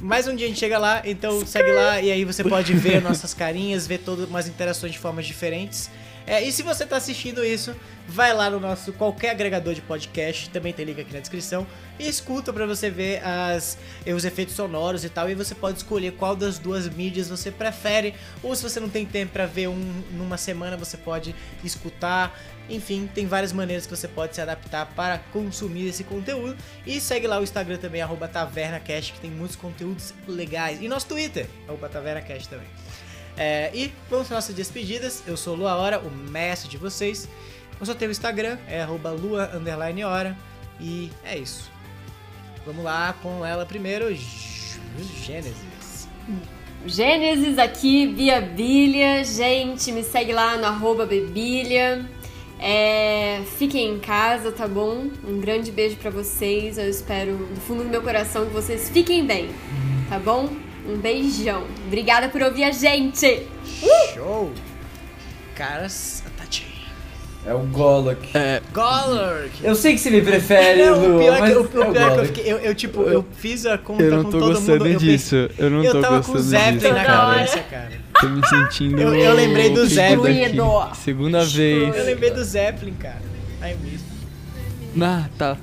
A: mais um dia a gente chega lá, então segue lá e aí você pode ver nossas carinhas, ver todas umas interações de formas diferentes. É, e se você tá assistindo isso, vai lá no nosso qualquer agregador de podcast, também tem link aqui na descrição, e escuta pra você ver as, os efeitos sonoros e tal, e você pode escolher qual das duas mídias você prefere, ou se você não tem tempo pra ver um numa semana, você pode escutar. Enfim, tem várias maneiras que você pode se adaptar para consumir esse conteúdo. E segue lá o Instagram também, arroba TavernaCast, que tem muitos conteúdos legais. E nosso Twitter, arroba TavernaCast também. É, e vamos para nossas despedidas. Eu sou Lua Hora, o mestre de vocês. Eu só tenho o Instagram, é arroba Lua underline hora. E é isso. Vamos lá com ela primeiro, Gênesis.
C: Gênesis aqui, via Bíblia. Gente, me segue lá no arroba Bebilha. É, fiquem em casa, tá bom? Um grande beijo pra vocês. Eu espero do fundo do meu coração que vocês fiquem bem, tá bom? Um beijão. Obrigada por ouvir a gente.
A: Show! Caras, Tati.
B: É o Golok.
A: Golurk!
B: Eu sei que você me prefere,
A: Não, o
B: Lu,
A: pior, é
B: mas
A: que, o,
B: é
A: o pior é que eu
B: Golok.
A: fiquei. Eu, eu, tipo, eu fiz a conta
D: Eu não
A: com
D: tô
A: todo
D: gostando
A: mundo. eu
D: disso. Eu não
A: eu
D: tô
A: tava com o Zeppelin na cabeça, cara.
D: Tô me sentindo.
A: Eu- eu lembrei do
C: Zeppelin.
D: Segunda vez.
A: Eu lembrei do Zeppelin, cara. Aí mesmo.
D: Ah, tá.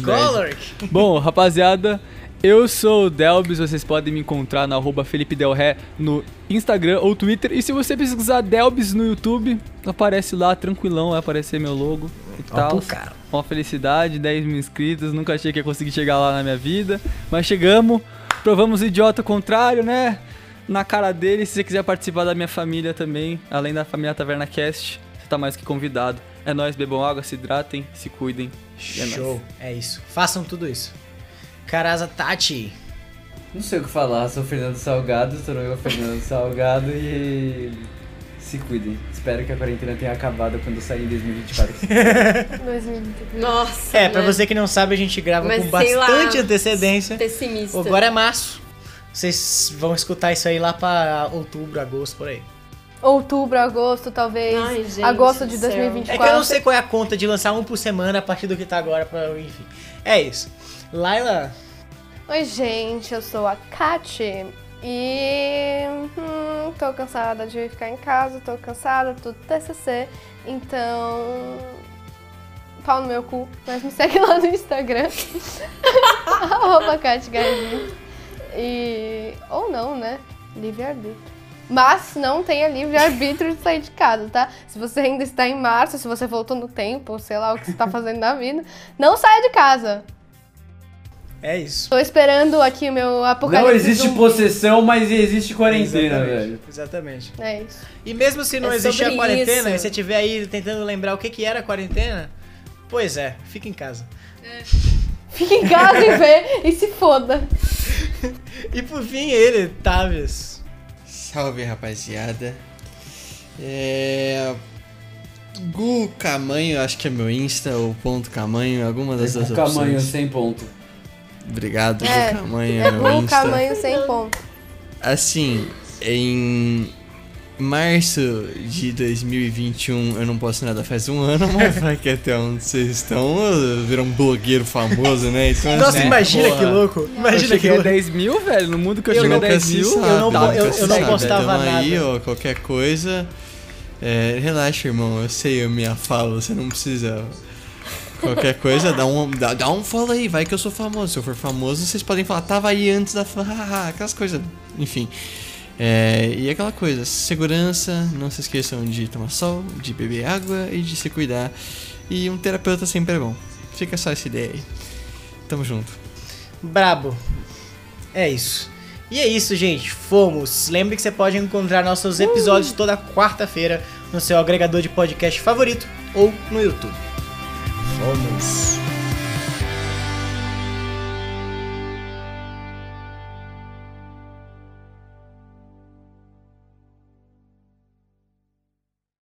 A: Golurk!
D: Bom, rapaziada, eu sou o Delbis, vocês podem me encontrar no arroba Felipe Del Ré no Instagram ou Twitter. E se você pesquisar Delbis no YouTube, aparece lá tranquilão, vai aparecer meu logo e tal. Uma felicidade, 10 mil inscritos, nunca achei que ia conseguir chegar lá na minha vida, mas chegamos, provamos o idiota contrário, né? Na cara dele, se você quiser participar da minha família também, além da família Taverna Cast, você tá mais que convidado. É nóis, bebam água, se hidratem, se cuidem. É nóis.
A: Show. É isso. Façam tudo isso. Carasa Tati.
B: Não sei o que falar, sou o Fernando Salgado, sou eu, Fernando Salgado e se cuidem. Espero que a quarentena tenha acabado quando eu sair em 2024.
E: 2020.
C: Nossa.
A: É, pra
C: né?
A: você que não sabe, a gente grava
C: Mas
A: com
C: sei lá.
A: bastante antecedência.
C: Pessimista.
A: Agora é março. Vocês vão escutar isso aí lá pra outubro, agosto, por aí.
E: Outubro, agosto, talvez.
C: Ai, gente
E: agosto de
C: do céu.
E: 2024.
A: É que eu não sei qual é a conta de lançar um por semana a partir do que tá agora, pra, enfim. É isso. Laila,
E: Oi, gente, eu sou a Kati. E. Hum, tô cansada de ficar em casa, tô cansada, tudo TCC. Então. Pau no meu cu, mas me segue lá no Instagram. Arroba. E. Ou não, né? Livre-arbítrio. Mas não tenha livre-arbítrio de sair de casa, tá? Se você ainda está em março, se você voltou no tempo, sei lá o que você tá fazendo na vida, não saia de casa.
A: É isso.
E: Tô esperando aqui o meu apocalipse.
B: Não existe
E: zumbi.
B: possessão, mas existe quarentena,
A: Exatamente,
B: velho.
A: Exatamente.
E: É isso.
A: E mesmo se não
C: É
A: existir a quarentena,
C: isso.
A: e você estiver aí tentando lembrar o que, que era a quarentena, pois é, fica em casa.
E: Fique em casa e vê e se foda.
A: E por fim, ele, Tavius.
F: Salve, rapaziada. É... Gu Camanho, acho que é meu Insta, ou ponto Camanho, alguma das duas
B: Com tamanho
F: opções.
B: sem ponto.
F: Obrigado,
E: É,
F: Gu Camanho,
E: É
F: Insta.
E: tamanho sem ponto.
F: Assim, em março de 2021, eu não posto nada faz um ano, mas vai que até onde vocês estão, eu viro um blogueiro famoso, né? Então,
A: Nossa,
F: assim,
A: imagina
D: porra.
A: que louco.
D: Eu
A: Imagina que
D: cheguei a
A: louco.
D: 10 mil, velho. No mundo que eu,
A: Eu
D: cheguei a
A: nunca
D: 10
F: se
D: mil.
F: sabe,
A: eu não po-
F: nunca
A: eu-
F: se
A: eu não postava
F: aí,
A: nada.
F: ó, qualquer coisa. É, relaxa, irmão. Eu sei a minha fala, você não precisa. Qualquer coisa, dá um, dá, dá um follow aí, vai que eu sou famoso. Se eu for famoso, vocês podem falar, tava aí antes da. hahaha", Aquelas coisas, enfim. É, e aquela coisa, segurança, não se esqueçam de tomar sol, de beber água e de se cuidar. E um terapeuta sempre é bom. Fica só essa ideia aí. Tamo junto.
A: Brabo. É isso. E é isso, gente. Fomos. Lembre que você pode encontrar nossos episódios toda quarta-feira no seu agregador de podcast favorito ou no YouTube. Vamos!